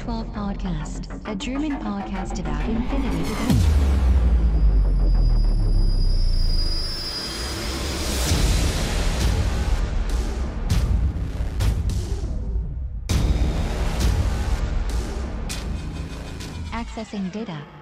to the O12 Podcast, a German podcast about infinity. Accessing data.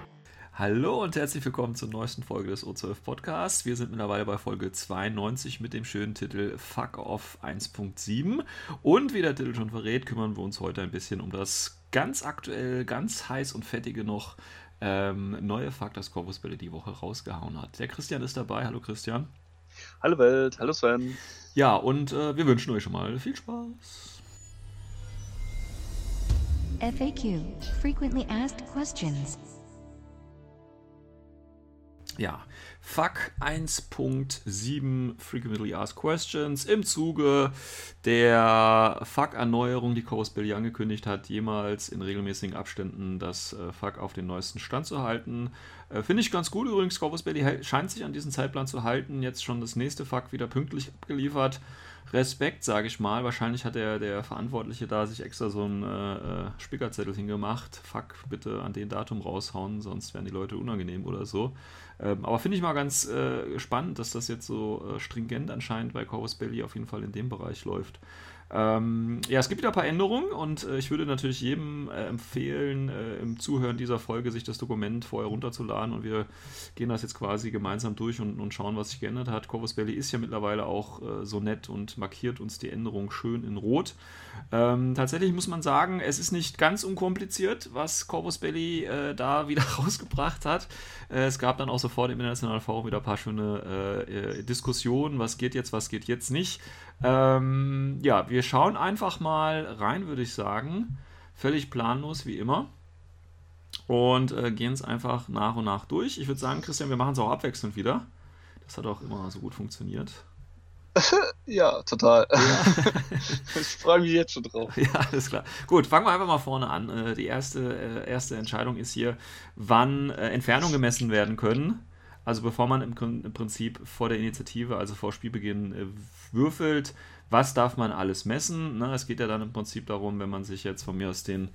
Hallo und herzlich willkommen zur neuesten Folge des O12 Podcasts. Wir sind mittlerweile bei Folge 92 mit dem schönen Titel Fuck Off 1.7. Und wie der Titel schon verrät, kümmern wir uns heute ein bisschen um das ganz aktuell, ganz heiß und fettige noch ähm, neue Fuck, das Corvus Bälle die Woche rausgehauen hat. Der Christian ist dabei. Hallo Christian. Hallo Welt, hallo Sven. Ja, und äh, wir wünschen euch schon mal viel Spaß. FAQ, Frequently Asked Questions. Ja, Fuck 1.7 Frequently Asked Questions im Zuge der Fuck-Erneuerung, die Corus Belli angekündigt hat, jemals in regelmäßigen Abständen das äh, Fuck auf den neuesten Stand zu halten. Äh, Finde ich ganz gut übrigens. Corvus Belli hält- scheint sich an diesen Zeitplan zu halten. Jetzt schon das nächste Fuck wieder pünktlich abgeliefert. Respekt, sage ich mal. Wahrscheinlich hat der, der Verantwortliche da sich extra so einen äh, äh, Spickerzettel hingemacht. Fuck, bitte an den Datum raushauen, sonst werden die Leute unangenehm oder so. Ähm, aber finde ich mal ganz äh, spannend, dass das jetzt so äh, stringent anscheinend bei Corvus Belli auf jeden Fall in dem Bereich läuft. Ähm, ja, es gibt wieder ein paar Änderungen und äh, ich würde natürlich jedem äh, empfehlen, äh, im Zuhören dieser Folge sich das Dokument vorher runterzuladen und wir gehen das jetzt quasi gemeinsam durch und, und schauen, was sich geändert hat. Corvus Belli ist ja mittlerweile auch äh, so nett und markiert uns die Änderung schön in Rot. Ähm, tatsächlich muss man sagen, es ist nicht ganz unkompliziert, was Corvus Belli äh, da wieder rausgebracht hat. Äh, es gab dann auch sofort im Internationalen Forum wieder ein paar schöne Diskussionen, was geht jetzt, was geht jetzt nicht. Ähm, ja, wir schauen einfach mal rein, würde ich sagen. Völlig planlos wie immer. Und äh, gehen es einfach nach und nach durch. Ich würde sagen, Christian, wir machen es auch abwechselnd wieder. Das hat auch immer so gut funktioniert. Ja, total. ich freue mich jetzt schon drauf. Ja, alles klar. Gut, fangen wir einfach mal vorne an. Äh, Die erste, äh, erste Entscheidung ist hier, wann äh, Entfernungen gemessen werden können. Also bevor man im, im Prinzip vor der Initiative, also vor Spielbeginn, äh, würfelt, was darf man alles messen. Ne? Es geht ja dann im Prinzip darum, wenn man sich jetzt von mir aus den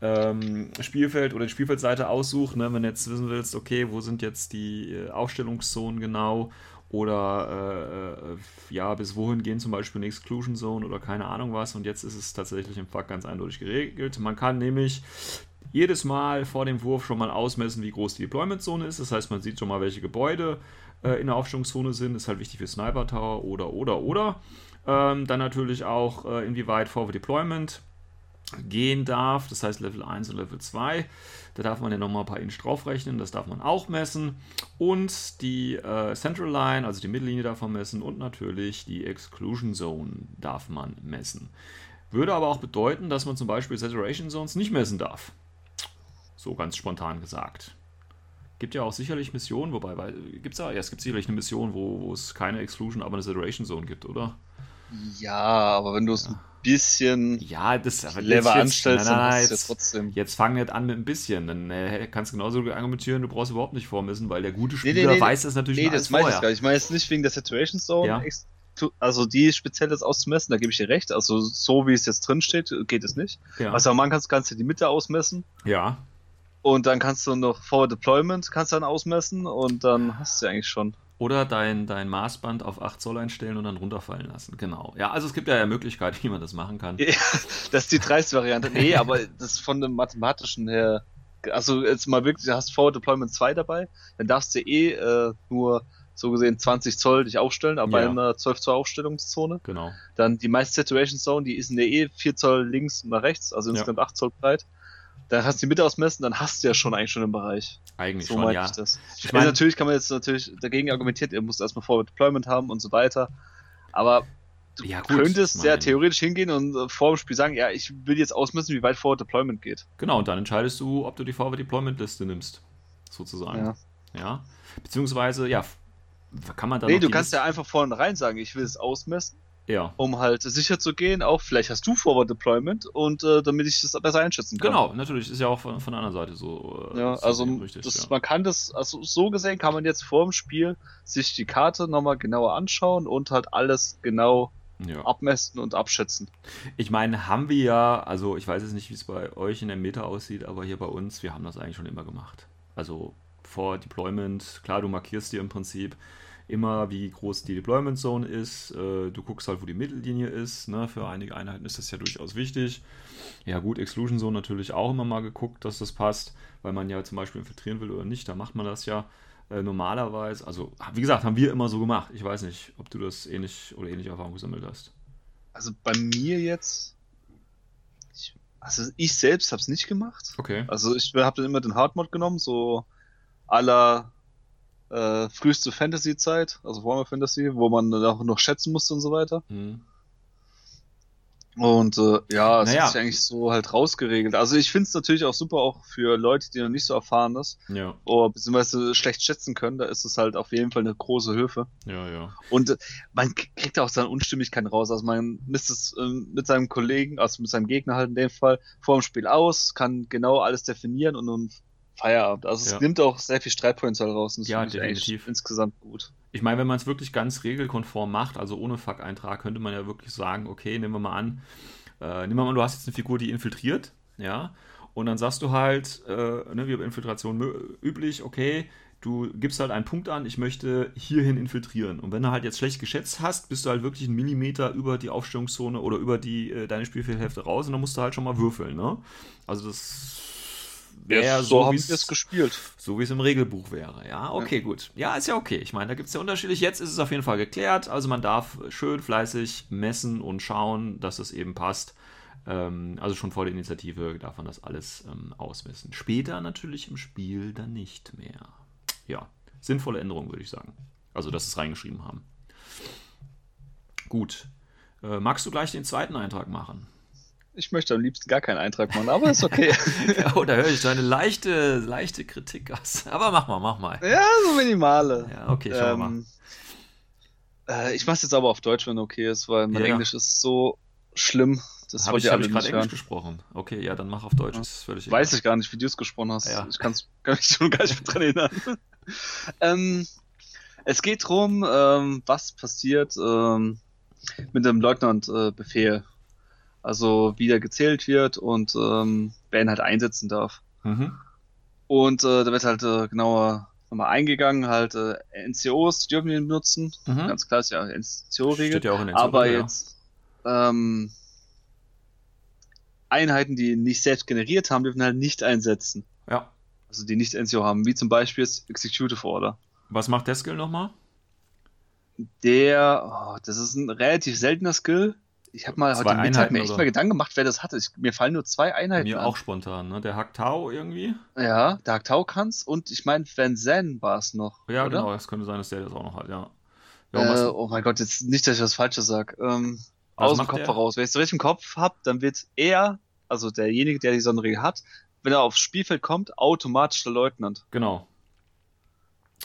ähm, Spielfeld oder die Spielfeldseite aussucht, ne? wenn du jetzt wissen willst, okay, wo sind jetzt die äh, Aufstellungszonen genau oder äh, äh, ja, bis wohin gehen zum Beispiel eine Exclusion Zone oder keine Ahnung was. Und jetzt ist es tatsächlich im FAQ ganz eindeutig geregelt. Man kann nämlich jedes Mal vor dem Wurf schon mal ausmessen, wie groß die Deployment-Zone ist. Das heißt, man sieht schon mal, welche Gebäude äh, in der Aufstellungszone sind. ist halt wichtig für Sniper Tower oder, oder, oder. Ähm, dann natürlich auch, äh, inwieweit Forward Deployment gehen darf. Das heißt Level 1 und Level 2. Da darf man ja nochmal ein paar Inch draufrechnen. Das darf man auch messen. Und die äh, Central Line, also die Mittellinie darf man messen. Und natürlich die Exclusion Zone darf man messen. Würde aber auch bedeuten, dass man zum Beispiel Saturation Zones nicht messen darf. So ganz spontan gesagt. Gibt ja auch sicherlich Missionen, wobei, gibt es ja, ja, es gibt sicherlich eine Mission, wo, wo es keine Exclusion, aber eine Saturation Zone gibt, oder? Ja, aber wenn du es ein bisschen Ja, das clever jetzt- anstellst, nein, nein, dann ist es ja jetzt, trotzdem. jetzt fang nicht an mit ein bisschen. Dann äh, kannst du genauso argumentieren, du brauchst überhaupt nicht vormessen, weil der gute Nee, Spieler nee, nee, weiß das natürlich Nee, schon das meine ich gar nicht. Ich meine jetzt nicht wegen der Situation Zone, Ja. also die speziell jetzt auszumessen, da gebe ich dir recht. Also so wie es jetzt drin steht, geht es nicht. Ja. Was aber machen kannst, kannst du die Mitte ausmessen ja, und dann kannst du noch Forward Deployment kannst du dann ausmessen und dann hast du ja eigentlich schon. Oder dein, dein Maßband auf 8 Zoll einstellen und dann runterfallen lassen. Genau. Ja, also es gibt ja, ja Möglichkeiten, wie man das machen kann. Ja, das ist die dreiste Variante. Nee, aber das ist von dem mathematischen her. Also jetzt mal wirklich, du hast Forward Deployment 2 dabei, dann darfst du eh äh, nur so gesehen 20 Zoll dich aufstellen, aber Ja. einer 12 Zoll Aufstellungszone. Genau. Dann die meiste Situation Zone, die ist in der eh 4 Zoll links nach rechts, also Ja. insgesamt 8 Zoll breit. Dann hast du die Mitte ausmessen, dann hast du ja schon eigentlich schon im Bereich. Eigentlich So schon, ja. ich das. Ich mein- meine, natürlich kann man jetzt natürlich dagegen argumentieren, ihr müsst erstmal Forward Deployment haben und so weiter. Aber du Ja, gut, könntest mein- theoretisch hingehen und äh, vor dem Spiel sagen, ja, ich will jetzt ausmessen, wie weit Forward Deployment geht. Genau, und dann entscheidest du, ob du die Forward Deployment Liste nimmst. Sozusagen. Ja. Ja. Beziehungsweise, ja, kann man dann Nee, du kannst Liste- ja einfach vornherein sagen, ich will es ausmessen, Ja. um halt sicher zu gehen. Auch vielleicht hast du Forward Deployment und äh, damit ich das besser einschätzen kann. Genau, natürlich, ist ja auch von, von der anderen Seite so. äh, Ja, so also richtig, das, ja. man kann das, also so gesehen kann man jetzt vor dem Spiel sich die Karte nochmal genauer anschauen und halt alles genau Ja. abmessen und abschätzen. Ich meine, haben wir ja, also ich weiß jetzt nicht, wie es bei euch in der Meta aussieht, aber hier bei uns, wir haben das eigentlich schon immer gemacht. Also vor Deployment, klar, du markierst dir im Prinzip immer, wie groß die Deployment Zone ist. Äh, du guckst halt, wo die Mittellinie ist. Ne? Für einige Einheiten ist das ja durchaus wichtig. Ja, gut, Exclusion Zone natürlich auch immer mal geguckt, dass das passt, weil man ja zum Beispiel infiltrieren will oder nicht. Da macht man das ja äh, normalerweise. Also, wie gesagt, haben wir immer so gemacht. Ich weiß nicht, ob du das ähnlich oder ähnliche Erfahrung gesammelt hast. Also bei mir jetzt. Also ich selbst habe es nicht gemacht. Okay. Also ich habe dann immer den Hardmod genommen, so aller äh, früheste Fantasy-Zeit, also Warhammer Fantasy, wo man dann auch noch schätzen musste und so weiter. Hm. Und äh, ja, es Naja. hat sich eigentlich so halt rausgeregelt. Also ich finde es natürlich auch super, auch für Leute, die noch nicht so erfahren ist Ja, oder beziehungsweise schlecht schätzen können, da ist es halt auf jeden Fall eine große Hilfe. ja, ja. Und äh, man kriegt auch seine Unstimmigkeiten raus. Also man misst es ähm, mit seinem Kollegen, also mit seinem Gegner halt in dem Fall, vor dem Spiel aus, kann genau alles definieren und nun Feierabend. Also es Ja. nimmt auch sehr viel Streitpotenzial raus Ja, definitiv. insgesamt gut. Ich meine, wenn man es wirklich ganz regelkonform macht, also ohne Fuck-Eintrag, könnte man ja wirklich sagen, okay, nehmen wir mal an, äh, nehmen wir mal an, du hast jetzt eine Figur, die infiltriert, ja, und dann sagst du halt, äh, ne, wie bei Infiltration üblich, okay, du gibst halt einen Punkt an, ich möchte hierhin infiltrieren. Und wenn du halt jetzt schlecht geschätzt hast, bist du halt wirklich einen Millimeter über die Aufstellungszone oder über die äh, deine Spielfeldhälfte raus und dann musst du halt schon mal würfeln, ne? Also das wäre Ja, so, so haben wir es gespielt. so wie es im Regelbuch wäre. Ja, okay, gut. Ja, ist ja okay. Ich meine, da gibt es ja unterschiedlich. Jetzt ist es auf jeden Fall geklärt. Also man darf schön fleißig messen und schauen, dass es eben passt. Ähm, also schon vor der Initiative darf man das alles ähm, ausmessen. Später natürlich im Spiel dann nicht mehr. Ja, sinnvolle Änderung, würde ich sagen. Also, dass sie es reingeschrieben haben. Gut. Äh, magst du gleich den zweiten Eintrag machen? Ich möchte am liebsten gar keinen Eintrag machen, aber ist okay. oh, da höre ich deine leichte, leichte Kritik aus. Aber mach mal, mach mal. ja, so minimale. Ja, okay, schauen wir mal. Ähm, äh, ich mach's jetzt aber auf Deutsch, wenn okay ist, weil mein Ja. Englisch ist so schlimm. Das Habe ich, hab ich gerade Englisch gesprochen? Okay, ja, dann mach auf Deutsch. Ist völlig Weiß ich gar nicht, wie du es gesprochen hast. Ja. Ich kann's, kann mich schon gar nicht mehr dran erinnern. ähm, es geht drum, ähm, was passiert ähm, mit dem Leutnant-Befehl. Also wie der gezählt wird und ähm, wer ihn halt einsetzen darf. Mhm. Und äh, da wird halt äh, genauer nochmal eingegangen, halt äh, NCOs dürfen ihn benutzen. Mhm. Ganz klar ist ja NCO-Regel. Ja der Aber ja. jetzt ähm, Einheiten, die nicht selbst generiert haben, dürfen halt nicht einsetzen. Ja. Also die nicht NCO haben, wie zum Beispiel das Executive Order. Was macht der Skill nochmal? Der, oh, das ist ein relativ seltener Skill. Ich habe mal heute Mittag Einheiten, mir echt oder? mal Gedanken gemacht, wer das hatte. Ich, mir fallen nur zwei Einheiten Mir an. auch spontan, ne? Der hackt Tau irgendwie. Ja, Dark Tau kann's und ich meine, Van Zen war es noch. Ja, oder? genau. Es könnte sein, dass der das auch noch hat, ja. ja Äh, oh mein Gott, jetzt nicht, dass ich was Falsches sag. Ähm, aus dem Kopf der? heraus. Wenn ich es richtig im Kopf habe, dann wird er, also derjenige, der die Sonderregel hat, wenn er aufs Spielfeld kommt, automatisch der Leutnant. genau.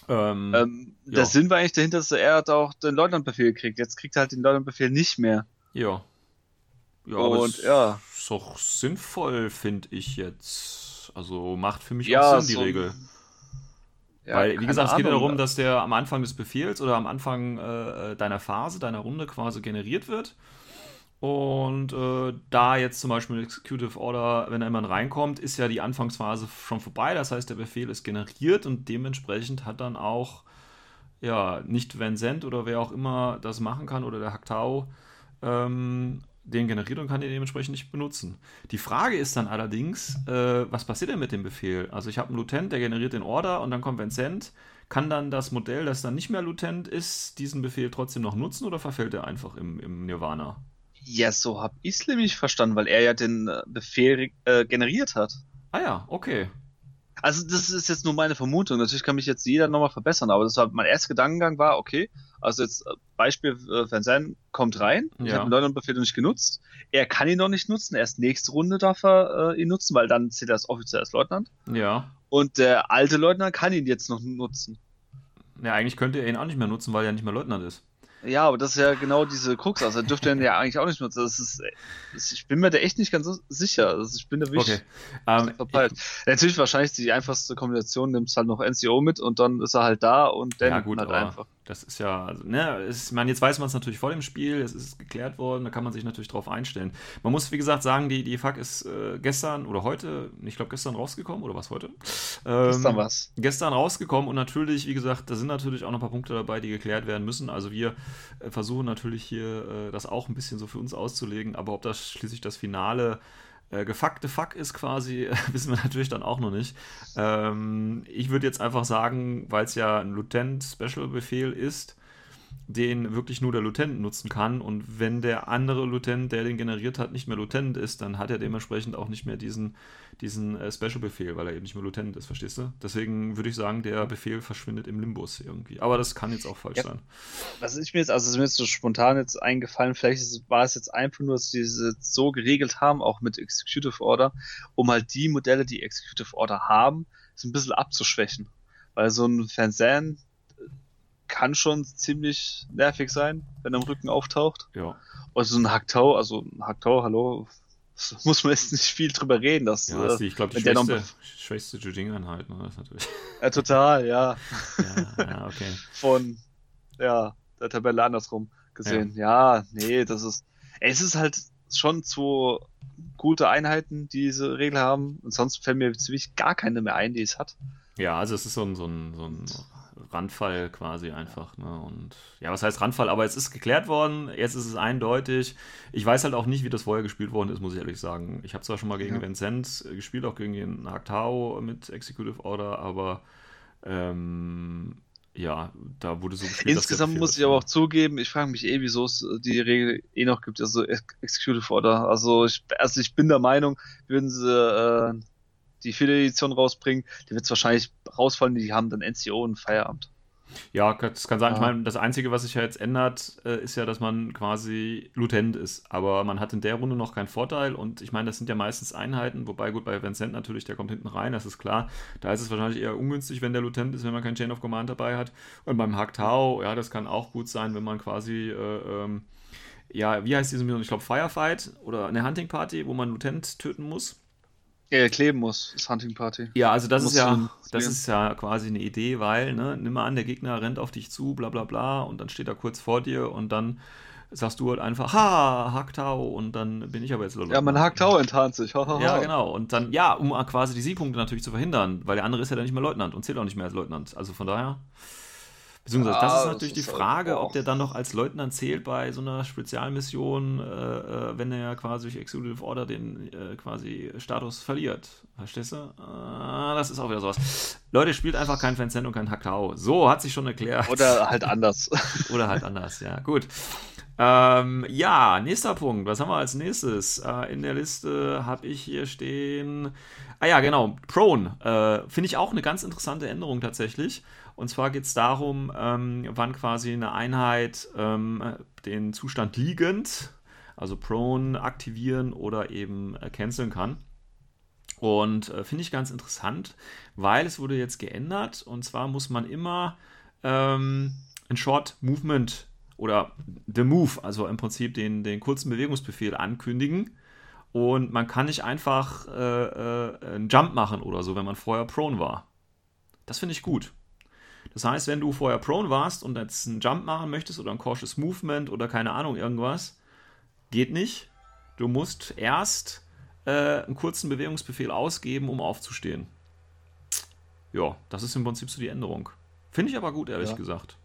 Ähm, Ähm. Der Sinn war eigentlich dahinter, dass er hat auch den Leutnantbefehl kriegt. Jetzt kriegt er halt den Leutnantbefehl nicht mehr. Ja. Ja, aber Und, es ja. ist doch sinnvoll, finde ich jetzt. Also macht für mich Ja, auch Sinn, die so- Regel. Ja, Weil, wie gesagt, es geht ja darum, dass der am Anfang des Befehls oder am Anfang äh, deiner Phase, deiner Runde quasi generiert wird. Und äh, da jetzt zum Beispiel Executive Order, wenn da jemand reinkommt, ist ja die Anfangsphase schon vorbei. Das heißt, der Befehl ist generiert und dementsprechend hat dann auch, ja, nicht Vincent oder wer auch immer das machen kann oder der Haktau ähm, den generiert und kann den dementsprechend nicht benutzen. Die Frage ist dann allerdings, äh, was passiert denn mit dem Befehl? Also ich habe einen Lutent, der generiert den Order und dann kommt Vincent. Kann dann das Modell, das dann nicht mehr Lutent ist, diesen Befehl trotzdem noch nutzen oder verfällt er einfach im, im Nirvana? Ja, so hab ich's nämlich verstanden, weil er ja den äh, Befehl äh, generiert hat. Ah ja, okay. Also das ist jetzt nur meine Vermutung. Natürlich kann mich jetzt jeder nochmal verbessern, aber das war mein erster Gedankengang war, okay, also jetzt äh, Beispiel, äh, Van Zandt kommt rein, ich Ja. habe den Leutnantbefehl noch nicht genutzt, er kann ihn noch nicht nutzen, erst nächste Runde darf er äh, ihn nutzen, weil dann zählt er als offiziell als Leutnant. Ja. Und der alte Leutnant kann ihn jetzt noch nutzen. Ja, eigentlich könnte er ihn auch nicht mehr nutzen, weil er nicht mehr Leutnant ist. Ja, aber das ist ja genau diese Krux. Also er dürfte ihn ja eigentlich auch nicht nutzen. Das ist, das, ich bin mir da echt nicht ganz so sicher. Also ich bin da wirklich Okay. Ähm, verpeilt. Natürlich wahrscheinlich die einfachste Kombination, nimmst halt noch NCO mit und dann ist er halt da und dann Ja, gut, halt einfach. Das ist ja, also, ne, ist, ich meine, jetzt weiß man es natürlich vor dem Spiel, es ist geklärt worden, da kann man sich natürlich drauf einstellen. Man muss, wie gesagt, sagen, die, die FAQ ist äh, gestern oder heute, ich glaube gestern rausgekommen, oder was heute? Ähm, gestern was. Gestern rausgekommen und natürlich, wie gesagt, da sind natürlich auch noch ein paar Punkte dabei, die geklärt werden müssen. Also wir äh, versuchen natürlich hier äh, das auch ein bisschen so für uns auszulegen, aber ob das schließlich das Finale äh, gefuckte Fuck ist quasi, wissen wir natürlich dann auch noch nicht. Ähm, ich würde jetzt einfach sagen, weil es ja ein Lutent-Special-Befehl ist, den wirklich nur der Lutent nutzen kann. Und wenn der andere Lutent, der den generiert hat, nicht mehr Lutent ist, dann hat er dementsprechend auch nicht mehr diesen, diesen äh, Special-Befehl, weil er eben nicht mehr Lutent ist, verstehst du? Deswegen würde ich sagen, der Befehl verschwindet im Limbus irgendwie. Aber das kann jetzt auch falsch ja. sein. Was ist mir jetzt, also ist mir jetzt so spontan jetzt eingefallen, vielleicht war es jetzt einfach nur, dass sie es so geregelt haben, auch mit Executive Order, um halt die Modelle, die Executive Order haben, so ein bisschen abzuschwächen. Weil so ein Fernsehen kann schon ziemlich nervig sein, wenn er im Rücken auftaucht. Ja. Und so ein Hacktau, also ein Hacktau, hallo, muss man jetzt nicht viel drüber reden. Dass, ja, das ist, ich glaube, die schwächste, schwächste Jujing-Einheit, ne? Das natürlich. Ja, total, ja. ja, ja, okay. Von, ja, der Tabelle andersrum gesehen. Ja. ja, nee, das ist, es ist halt schon zwei gute Einheiten, die diese Regel haben. Und sonst fällt mir ziemlich gar keine mehr ein, die es hat. Ja, also es ist so ein, so ein, so ein Randfall quasi einfach. Ne? Und ja, was heißt Randfall? Aber es ist geklärt worden, jetzt ist es eindeutig. Ich weiß halt auch nicht, wie das vorher gespielt worden ist, muss ich ehrlich sagen. Ich habe zwar schon mal gegen ja. Vincent gespielt, auch gegen den Haktao mit Executive Order, aber ähm, ja, da wurde so gespielt. Insgesamt muss ich aber auch zugeben, ich frage mich eh, wieso es die Regel eh noch gibt, also Executive Order. Also ich, also ich bin der Meinung, würden sie äh, die vierte Edition rausbringen, die wird es wahrscheinlich rausfallen, die haben dann NCO und Feierabend. Ja, das kann sein. Ah. Ich meine, das Einzige, was sich ja jetzt ändert, äh, ist ja, dass man quasi Lutent ist. Aber man hat in der Runde noch keinen Vorteil. Und ich meine, das sind ja meistens Einheiten. Wobei, gut, bei Vincent natürlich, der kommt hinten rein, das ist klar. Da ist es wahrscheinlich eher ungünstig, wenn der Lutent ist, wenn man kein Chain of Command dabei hat. Und beim Haktau, ja, das kann auch gut sein, wenn man quasi, äh, ähm, ja, wie heißt diese Mission? Ich glaube, Firefight oder eine Hunting Party, wo man Lutent töten muss. Ja, kleben muss, das Hunting Party. Ja, also das ist ja, das ist ja quasi eine Idee, weil, ne, nimm mal an, der Gegner rennt auf dich zu, bla bla bla, und dann steht er kurz vor dir und dann sagst du halt einfach, ha, Haktau, und dann bin ich aber jetzt Leutnant. Ja, mein Haktau enttarnt sich, ha, ha, ha. Ja, genau, und dann, ja, um quasi die Siegpunkte natürlich zu verhindern, weil der andere ist ja dann nicht mehr Leutnant und zählt auch nicht mehr als Leutnant. Also von daher. Beziehungsweise, das ist natürlich das ist die Frage, ob der dann noch als Leutnant zählt bei so einer Spezialmission, äh, äh, wenn er quasi durch Executive Order den äh, quasi Status verliert. Verstehst du? Äh, das ist auch wieder sowas. Leute, spielt einfach kein Vincent und kein Hakao. So, hat sich schon erklärt. Oder halt anders. Oder halt anders, ja. Gut. Ähm, ja, nächster Punkt. Was haben wir als nächstes? Äh, in der Liste habe ich hier stehen. Ah ja, genau. Prone. Äh, Finde ich auch eine ganz interessante Änderung tatsächlich. Und zwar geht es darum, ähm, wann quasi eine Einheit ähm, den Zustand liegend, also prone, aktivieren oder eben äh, canceln kann. Und äh, finde ich ganz interessant, weil es wurde jetzt geändert. Und zwar muss man immer ähm, ein Short Movement oder The Move, also im Prinzip den, den kurzen Bewegungsbefehl ankündigen. Und man kann nicht einfach äh, äh, einen Jump machen oder so, wenn man vorher prone war. Das finde ich gut. Das heißt, wenn du vorher prone warst und jetzt einen Jump machen möchtest oder ein cautious Movement oder keine Ahnung irgendwas, geht nicht. Du musst erst äh, einen kurzen Bewegungsbefehl ausgeben, um aufzustehen. Ja, das ist im Prinzip so die Änderung. Finde ich aber gut, ehrlich ja. gesagt.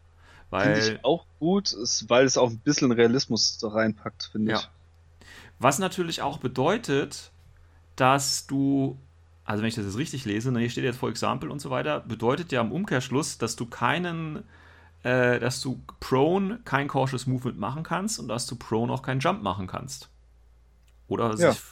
Finde ich auch gut, weil es auch ein bisschen Realismus da reinpackt, finde ja. ich. Was natürlich auch bedeutet, dass du also wenn ich das jetzt richtig lese, ne, hier steht jetzt for example und so weiter, bedeutet ja im Umkehrschluss, dass du keinen, äh, dass du prone kein cautious movement machen kannst und dass du prone auch keinen Jump machen kannst. Oder ja. sich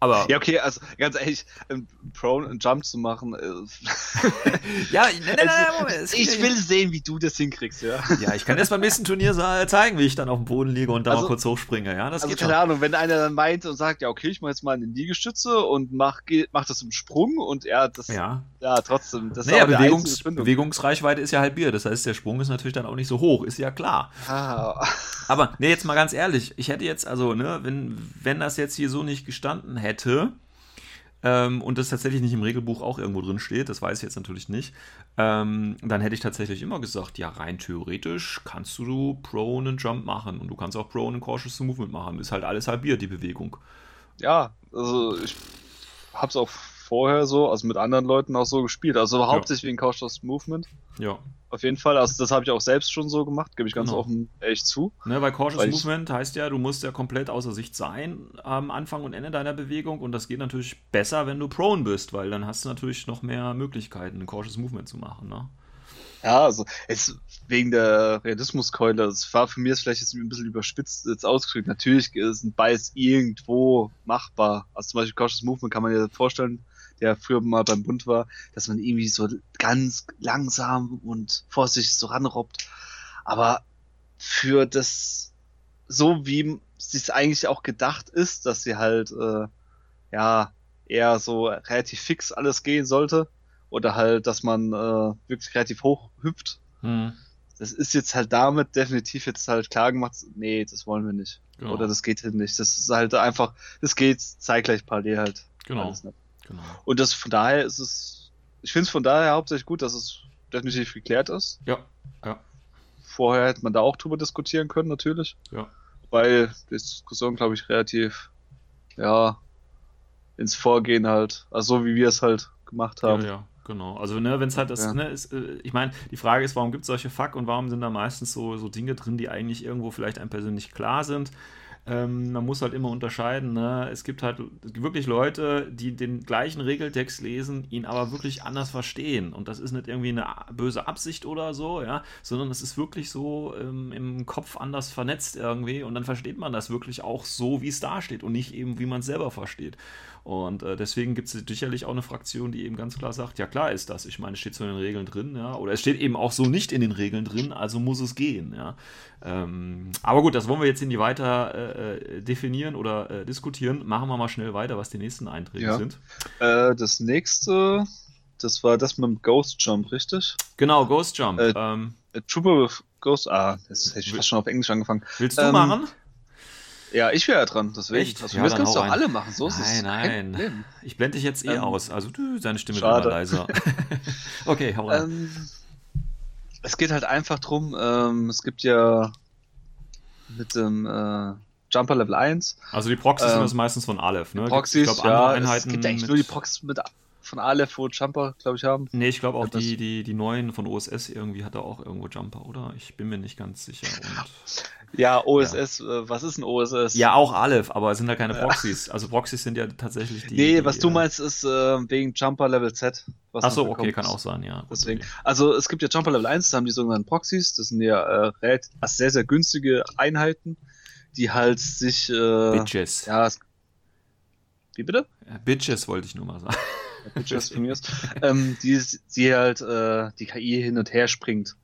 aber ja, okay, also ganz ehrlich, einen Prone einen Jump zu machen. Äh, ja, nein, nein, nein, Moment. Ich will sehen, wie du das hinkriegst, ja. Ja, ich kann erst beim nächsten Turnier zeigen, wie ich dann auf dem Boden liege und da also, mal kurz hochspringe, ja. Das also geht keine schon. Ahnung, wenn einer dann meint und sagt, ja, okay, ich mach jetzt mal eine Liegestütze und mach, mach das im Sprung und er das. Ja. Ja, trotzdem. Das naja, Bewegungs Bewegungsreichweite ist ja halbiert, das heißt, der Sprung ist natürlich dann auch nicht so hoch, ist ja klar. Ah. Aber, ne, jetzt mal ganz ehrlich, ich hätte jetzt, also, ne, wenn, wenn das jetzt hier so nicht gestanden hätte, ähm, und das tatsächlich nicht im Regelbuch auch irgendwo drin steht, das weiß ich jetzt natürlich nicht, ähm, dann hätte ich tatsächlich immer gesagt, ja, rein theoretisch kannst du Pro einen Jump machen und du kannst auch Pro einen Cautious Movement machen. Ist halt alles halbiert, die Bewegung. Ja, also ich hab's auch vorher so, also mit anderen Leuten auch so gespielt. Also hauptsächlich wegen Cautious Movement. Ja. Auf jeden Fall. Also das habe ich auch selbst schon so gemacht, gebe ich ganz Genau. offen echt zu. Ne, weil Cautious Weil Movement heißt ja, du musst ja komplett außer Sicht sein am Anfang und Ende deiner Bewegung und das geht natürlich besser, wenn du prone bist, weil dann hast du natürlich noch mehr Möglichkeiten, ein Cautious Movement zu machen. Ne? Ja, also es wegen der Realismuskeule, das war für mich jetzt vielleicht jetzt ein bisschen überspitzt jetzt ausgedrückt. Natürlich ist ein Bias irgendwo machbar. Also zum Beispiel Cautious Movement kann man ja vorstellen, der früher mal beim Bund war, dass man irgendwie so ganz langsam und vorsichtig so ranrobbt. Aber für das, so wie es eigentlich auch gedacht ist, dass sie halt, äh, ja, eher so relativ fix alles gehen sollte, oder halt, dass man äh, wirklich relativ hoch hüpft. Hm, Das ist jetzt halt damit definitiv jetzt halt klar gemacht, nee, das wollen wir nicht. Genau. Oder das geht halt nicht. Das ist halt einfach, das geht zeitgleich parallel halt. Genau. Genau. Und das von daher ist es, ich finde es von daher hauptsächlich gut, dass es definitiv geklärt ist. Ja, ja, Vorher hätte man da auch drüber diskutieren können, natürlich. ja. Weil die Diskussion, glaube ich, relativ, ja, ins Vorgehen halt, also so wie wir es halt gemacht Ja, haben. ja, genau. Also, ne, wenn es halt das, Ja. ne, ist, äh, ich meine, die Frage ist, warum gibt es solche Fuck und warum sind da meistens so, so Dinge drin, die eigentlich irgendwo vielleicht einem persönlich klar sind? Ähm, man muss halt immer unterscheiden. Ne? Es gibt halt wirklich Leute, die den gleichen Regeltext lesen, ihn aber wirklich anders verstehen. Und das ist nicht irgendwie eine böse Absicht oder so, ja, sondern es ist wirklich so ähm, im Kopf anders vernetzt irgendwie. Und dann versteht man das wirklich auch so, wie es da steht und nicht eben, wie man es selber versteht. Und äh, deswegen gibt es sicherlich auch eine Fraktion, die eben ganz klar sagt, ja klar ist das. Ich meine, es steht so in den Regeln drin, ja, oder es steht eben auch so nicht in den Regeln drin, also muss es gehen, ja. Ähm, aber gut, das wollen wir jetzt nicht weiter äh, äh, definieren oder äh, diskutieren. Machen wir mal schnell weiter, was die nächsten Einträge Ja. sind. Äh, das nächste, das war das mit dem Ghost Jump, richtig? Genau, Ghost Jump. Äh, ähm, A Trooper with Ghost, ah, das hätte ich fast schon auf Englisch angefangen. willst du ähm, machen? Ja, ich wäre ja dran, deswegen. Echt? Also, Ja, das kannst du auch alle machen, so ist es. Nein, nein. Ich blende dich jetzt eh ähm, aus. Also du, seine Stimme schade. wird immer leiser. okay, hau rein. Ähm, es geht halt einfach drum, ähm, es gibt ja mit dem äh, Jumper Level 1 also die Proxys sind ähm, das meistens von Aleph, ne? Proxys, ich glaube, ja, andere es Einheiten gibt eigentlich mit- nur die Proxys mit, von Aleph, wo Jumper, glaube ich, haben. Nee, ich glaube auch die, die, die neuen von OSS irgendwie hat er auch irgendwo Jumper, oder? Ich bin mir nicht ganz sicher. Und Ja, OSS, Äh, was ist ein OSS? ja, auch Aleph, aber es sind ja keine Proxys. Also Proxys sind ja tatsächlich die. nee, die, was du äh, meinst, ist äh, wegen Jumper Level Z. was Ach so, man okay, kann auch sein, ja. Deswegen. Also es gibt ja Jumper Level 1, da haben die sogenannten Proxys, das sind ja äh, relativ, sehr, sehr günstige Einheiten, die halt sich äh, Bitches. ja, wie bitte? Ja, Bitches wollte ich nur mal sagen. Bitches von mir aus. ähm, die, die halt äh, die KI hin und her springt.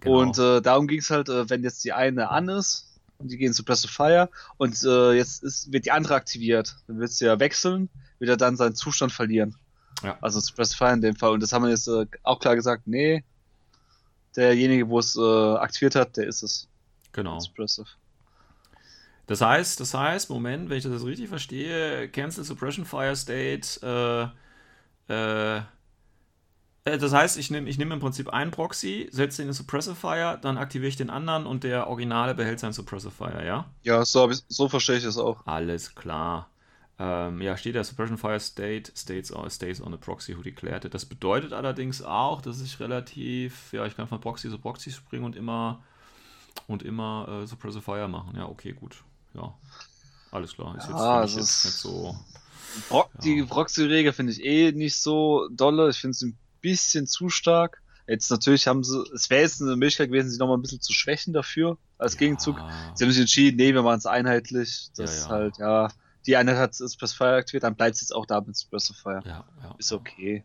Genau. Und äh, darum ging es halt, äh, wenn jetzt die eine an ist, und die gehen zu Fire und äh, jetzt ist, wird die andere aktiviert. Dann wird sie ja wechseln, wird er dann seinen Zustand verlieren. Ja. Also zu Fire in dem Fall. Und das haben wir jetzt äh, auch klar gesagt, nee, derjenige, wo es äh, aktiviert hat, der ist es. genau. Of. Das heißt, das heißt, Moment, wenn ich das jetzt richtig verstehe, Cancel Suppression Fire State, äh, äh, das heißt, ich nehme ich nehm im Prinzip einen Proxy, setze den in Suppressifier, dann aktiviere ich den anderen und der Originale behält seinen Suppressifier, ja? Ja, so, ich, so verstehe ich es auch. Alles klar. Ähm, ja, steht der Suppression Fire State states on, stays on the proxy who declared it. Das bedeutet allerdings auch, dass ich relativ, ja, ich kann von Proxy zu Proxy springen und immer und immer äh, Suppressifier machen. Ja, okay, gut. Ja. Alles klar. Ist jetzt, Ja, jetzt ist- nicht so. Pro Ja. Die Proxy-Regel finde ich eh nicht so dolle. Ich finde sie ein bisschen zu stark. Jetzt natürlich haben sie, es wäre jetzt eine Möglichkeit gewesen, sie nochmal ein bisschen zu schwächen dafür, als Gegenzug. Ja, Sie haben sich entschieden, nee, wir machen es einheitlich. Das Ja, halt, ja, die Einheit hat Express Fire aktiviert, dann bleibt es jetzt auch da mit Express Fire. ja, ja, Ist okay.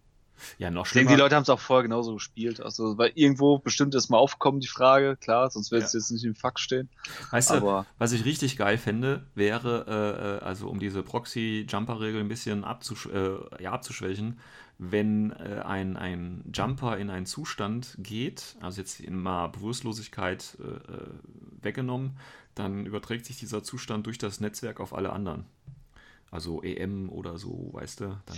Ja, noch Ich denke, schlimmer. die Leute haben es auch vorher genauso gespielt. Also, weil irgendwo bestimmt ist mal aufgekommen, die Frage, klar, sonst wird es Ja. jetzt nicht im Fakt stehen. Weißt du, Aber was ich richtig geil fände, wäre, äh, äh, also um diese Proxy-Jumper-Regel ein bisschen abzusch äh, ja, abzuschwächen, wenn äh, ein, ein Jumper in einen Zustand geht, also jetzt in mal Bewusstlosigkeit äh, äh, weggenommen, dann überträgt sich dieser Zustand durch das Netzwerk auf alle anderen. Also EM oder so, weißt du? Dann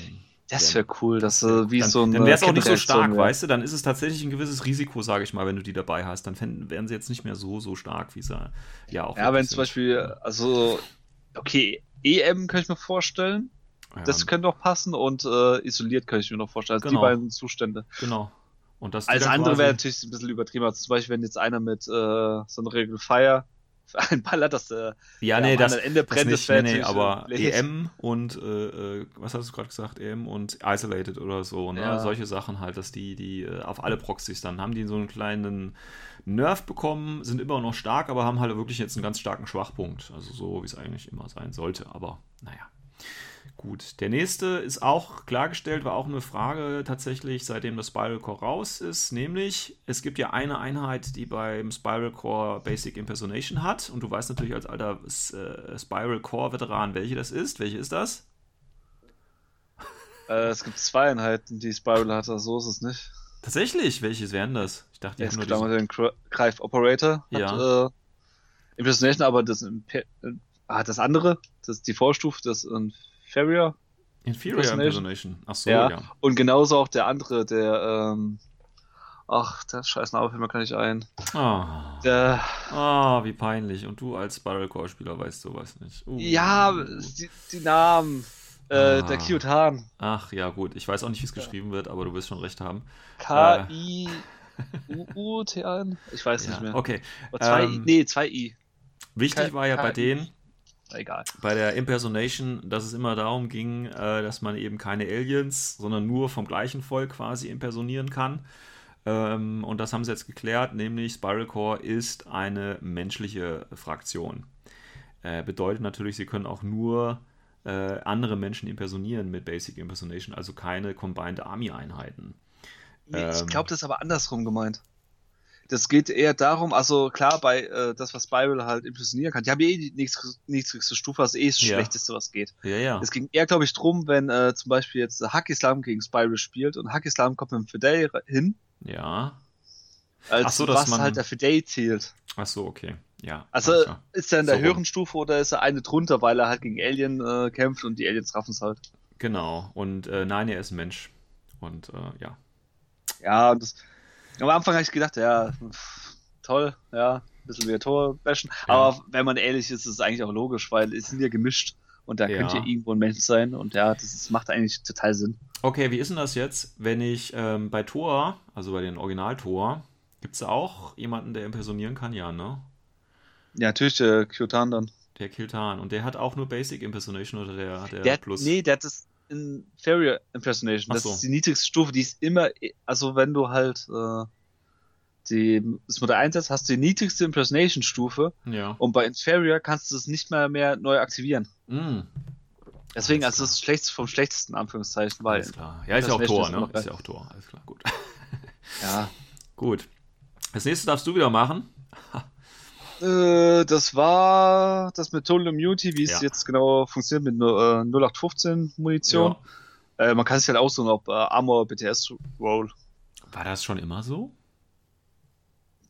das wäre cool, dass äh, wie dann, so ein. Dann wäre es auch nicht so stark, weißt du? Dann ist es tatsächlich ein gewisses Risiko, sage ich mal, wenn du die dabei hast. Dann fänden, wären sie jetzt nicht mehr so, so stark, wie sie ja auch. Ja, wenn zum Beispiel, also, okay, EM kann ich mir vorstellen. Ja, das könnte doch passen und äh, isoliert kann ich mir noch vorstellen. Also genau. die beiden Zustände. Genau. Und das Alles andere wäre natürlich ein bisschen übertrieben. Also zum Beispiel, wenn jetzt einer mit äh, so einer Regel Fire ein Ball hat, dass der ja, nee, das, Ende brennt, das nicht, nee, nee, aber EM und äh, äh, was hast du gerade gesagt, EM und Isolated oder so, ne? Ja. Solche Sachen halt, dass die, die äh, auf alle Proxys dann haben die so einen kleinen Nerf bekommen, sind immer noch stark, aber haben halt wirklich jetzt einen ganz starken Schwachpunkt. Also so, wie es eigentlich immer sein sollte, aber naja. Gut, der nächste ist auch klargestellt, war auch eine Frage tatsächlich, seitdem das Spiral Core raus ist, nämlich es gibt ja eine Einheit, die beim Spiral Core Basic Impersonation hat und du weißt natürlich als alter äh, Spiral Core Veteran, welche das ist. Welche ist das? Äh, es gibt zwei Einheiten, die Spiral hat, so ist es nicht. Tatsächlich? Welches wären das? Ich dachte, die ja, nur den Greif Operator hat ja. äh, Impersonation, aber das, äh, das andere, das ist die Vorstufe, das Inferior. Inferior Impersonation. Ach so, ja. ja. Und genauso auch der andere, der, ähm, ach, der scheiß Name fällt mir gar nicht ein. Ah. Der, ah, wie peinlich. Und du als Spiral Core Spieler weißt sowas nicht. Uh. Ja, die, die Namen. Äh, ah. Der Hahn. Ach ja, gut. Ich weiß auch nicht, wie es geschrieben wird, aber du wirst schon recht haben. K-I-U-U-T-N? Ich weiß ja, nicht mehr. Okay. Zwei ähm, I, nee, zwei I. Wichtig war ja bei denen, egal. Bei der Impersonation, dass es immer darum ging, äh, dass man eben keine Aliens, sondern nur vom gleichen Volk quasi impersonieren kann. Ähm, und das haben sie jetzt geklärt, nämlich Spiral Core ist eine menschliche Fraktion. Äh, bedeutet natürlich, sie können auch nur äh, andere Menschen impersonieren mit Basic Impersonation, also keine Combined Army Einheiten. Nee, ich glaube, das ist aber andersrum gemeint. Das geht eher darum, also klar, bei äh, das, was Spiral halt impressionieren kann, die haben eh die niedrigste Stufe, was eh das ja. Schlechteste, was geht. Ja, ja. Es ging eher, glaube ich, drum, wenn äh, zum Beispiel jetzt Hack Islam gegen Spiral spielt und Hack Islam kommt mit dem Fidel hin. Ja. Als Ach so, was man... halt der Fidel zielt. Ach so, okay. Ja. Also ist er in der so höheren Stufe oder ist er eine drunter, weil er halt gegen Alien äh, kämpft und die Aliens raffen es halt. Genau. Und äh, nein, er ist ein Mensch. Und äh, ja. Ja, das, am Anfang habe ich gedacht, ja, toll, ja, ein bisschen wieder Tor bashen. Ja. Aber wenn man ehrlich ist, ist es eigentlich auch logisch, weil es sind ja gemischt und da ja. könnte ja irgendwo ein Mensch sein und ja, das ist, macht eigentlich total Sinn. Okay, wie ist denn das jetzt, wenn ich ähm, bei Tor, also bei den Original-Tor, gibt es auch jemanden, der impersonieren kann? Ja, ne? Ja, natürlich der Kyotan dann. Der Kiltan. Und der hat auch nur Basic Impersonation oder der hat der, der Plus? Nee, der hat das Inferior Impersonation. Das so. ist die niedrigste Stufe, die ist immer, also wenn du halt äh, die, das Modell einsetzt, hast du die niedrigste Impersonation-Stufe ja. und bei Inferior kannst du es nicht mehr, mehr neu aktivieren. Mm. Deswegen, also das ist schlechteste vom schlechtesten, Anführungszeichen, weil. Alles klar. Ja, ist ja auch Tor, ne? Ist ja auch Tor, alles klar, gut. ja. Gut. Das nächste darfst du wieder machen. Äh, das war das mit Total Immunity, wie es ja. jetzt genau funktioniert mit äh, 0815 Munition. Ja. Äh, man kann sich halt aussuchen, ob äh, Armor BTS Roll. War das schon immer so?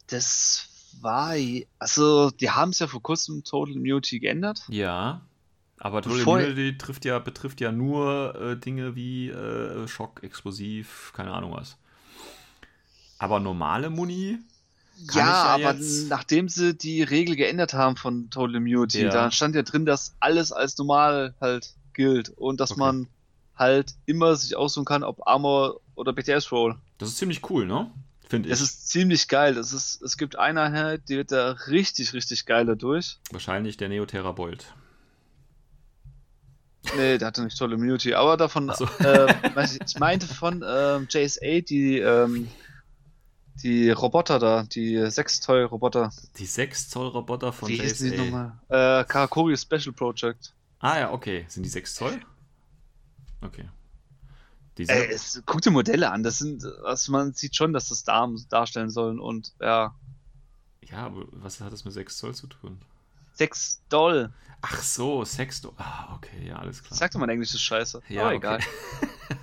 Das war, also die haben es ja vor kurzem Total Immunity geändert. Ja. Aber Total Bevor Immunity trifft ja, betrifft ja nur äh, Dinge wie äh, Schock, Explosiv, keine Ahnung was. Aber normale Muni ja, ja, aber jetzt... nachdem sie die Regel geändert haben von Total Immunity, ja. da stand ja drin, dass alles als normal halt gilt und dass okay. man halt immer sich aussuchen kann, ob Armor oder BTS Roll. Das ist ziemlich cool, ne? Finde ich. Das ist ziemlich geil. Das ist, es gibt eine Einheit, die wird da richtig, richtig geil dadurch. Wahrscheinlich der Neoterra Bolt. Nee, der hatte nicht tolle Immunity, aber davon, so. äh, ich meinte von ähm, JSA, die ähm, die Roboter da, die 6 Zoll Roboter. Die 6 Zoll Roboter von Wie JSA. Die nochmal? Äh, Karakuri Special Project. Ah ja, okay. Sind die 6 Zoll? Okay. Die Ey, es, guck dir Modelle an. Das sind, also man sieht schon, dass das Damen darstellen sollen und ja. Ja, aber was hat das mit 6 Zoll zu tun? 6 Doll. Ach so, 6 Doll. Ah, okay, ja, alles klar. Sagt doch mal Englisch ist scheiße. Ja, aber okay. egal.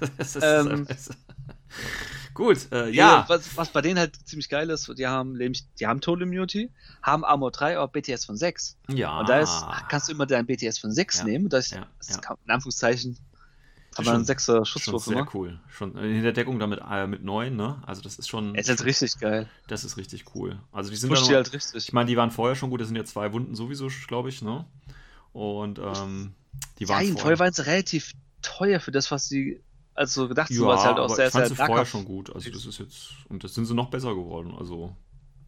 das ist ähm, Gut, äh, ja. Was, was bei denen halt ziemlich geil ist, die haben nämlich, die haben Total Immunity, haben Armor 3, aber BTS von 6. Ja. Und da ist, kannst du immer deinen BTS von 6 Ja. nehmen. Und das, Ja, das ja. kann, in Anführungszeichen Schon- man einen 6er Schon Schutzwurf sehr immer. cool. Schon in der Deckung damit äh, mit 9, ne? Also das ist schon. Es ist richtig geil. Das ist richtig cool. Also die sind Pusht dann die halt richtig. Ich meine, die waren vorher schon gut, das sind ja zwei Wunden sowieso, glaube ich, ne? Und ähm, die waren Nein, vorher waren sie relativ teuer für das, was sie also gedacht ja, sie halt auch sehr, sehr sie vorher schon gut. Also das ist jetzt und das sind sie noch besser geworden. Also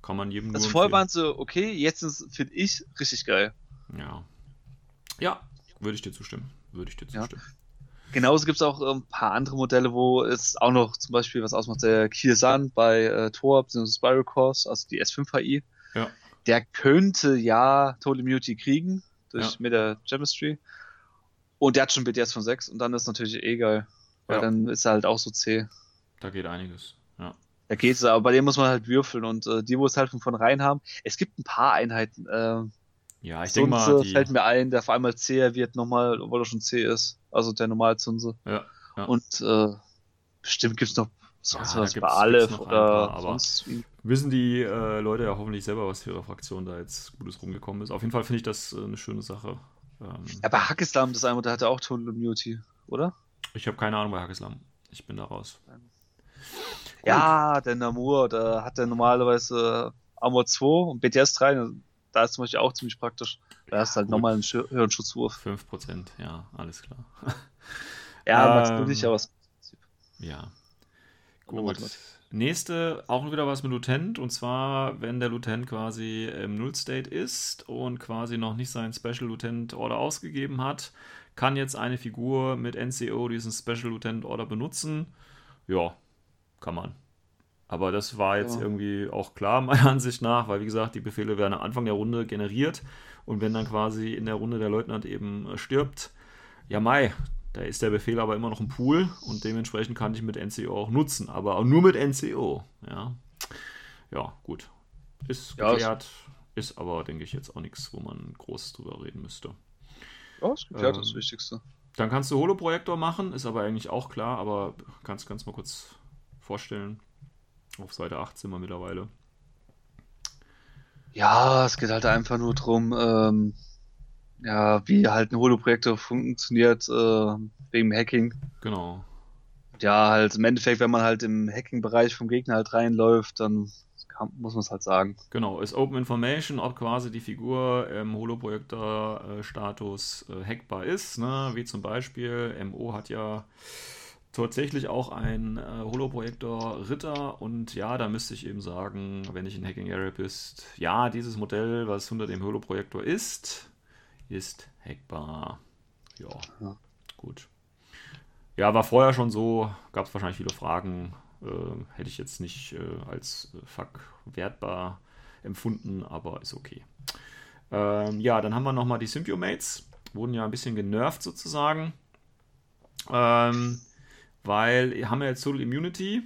kann man jedem Also vorher waren sie okay, jetzt finde ich richtig geil. Ja. Ja, würde ich dir zustimmen. Würde ich dir Ja. zustimmen. Genauso gibt es auch ein paar andere Modelle, wo es auch noch zum Beispiel was ausmacht, der Kirsan bei äh, Tor bzw. Spiral Course, also die S5 HI. Ja. Der könnte ja Total Immunity kriegen durch Ja. Meta Chemistry. Und der hat schon BTS von 6 und dann ist natürlich eh geil. Weil Ja. dann ist er halt auch so zäh. Da geht einiges. Ja. Da geht's, aber bei dem muss man halt würfeln und äh, die, wo es halt von vornherein haben. Es gibt ein paar Einheiten. Äh, Ja, ich denke mal, die, fällt mir ein, der vor allem zäher wird nochmal, obwohl er schon zäh ist. Also der Normalzunse. ja, ja. Und äh, bestimmt gibt's noch sonst Ja, da was bei Aleph oder paar, aber- sonst wie. wissen die äh, Leute ja hoffentlich selber, was für ihre Fraktion da jetzt Gutes rumgekommen ist. Auf jeden Fall finde ich das äh, eine schöne Sache. Ähm, Ja, bei Hackislam, das einmal, der hatte auch Total Immunity, oder? Ich habe keine Ahnung bei Hackeslam. Ich bin da raus. Ja, der Namur, da hat der normalerweise Armor 2 und BTS 3. Da ist zum Beispiel auch ziemlich praktisch. Da hast du halt gut. nochmal einen höheren Schutzwurf. 5%, ja, alles klar. Ja, Ähm, du nicht, aber es Ja. Oder Gut. Nächste, auch wieder was mit Lutent. Und zwar, wenn der Lutent quasi im Null-State ist und quasi noch nicht seinen Special Lutent Order ausgegeben hat, kann jetzt eine Figur mit NCO diesen Special Lutent Order benutzen. Ja, kann man. Aber das war jetzt Ja. irgendwie auch klar, meiner Ansicht nach, weil wie gesagt, die Befehle werden am Anfang der Runde generiert. Und wenn dann quasi in der Runde der Leutnant eben äh, stirbt, ja, Mai, da ist der Befehl aber immer noch im Pool und dementsprechend kann ich mit NCO auch nutzen, aber auch nur mit NCO. Ja, ja gut. Ist Ja, geklärt, ist aber, denke ich, jetzt auch nichts, wo man groß drüber reden müsste. Ja, ist geklärt, das Ähm, Wichtigste. Dann kannst du Holoprojektor machen, ist aber eigentlich auch klar, aber kannst du mal kurz vorstellen. Auf Seite 8 sind wir mittlerweile. Ja, es geht halt einfach nur drum, ähm, ja, wie halt ein Holo-Projektor funktioniert, äh, wegen Hacking. Genau. Ja, halt im Endeffekt, wenn man halt im Hacking-Bereich vom Gegner halt reinläuft, dann kann, muss man es halt sagen. Genau, ist Open Information, ob quasi die Figur im Holoprojektor-Status äh, hackbar ist. Ne? Wie zum Beispiel, MO hat ja tatsächlich auch einen äh, Holoprojektor-Ritter und ja, da müsste ich eben sagen, wenn ich in Hacking Area bist, ja, dieses Modell, was unter dem Holoprojektor ist, ist hackbar. Ja, Ja. gut. Ja, war vorher schon so, gab es wahrscheinlich viele Fragen, äh, hätte ich jetzt nicht äh, als äh, fuck wertbar empfunden, aber ist okay. Ähm, ja, dann haben wir nochmal die Symbiomates, wurden ja ein bisschen genervt sozusagen, ähm, weil haben wir jetzt Total Immunity.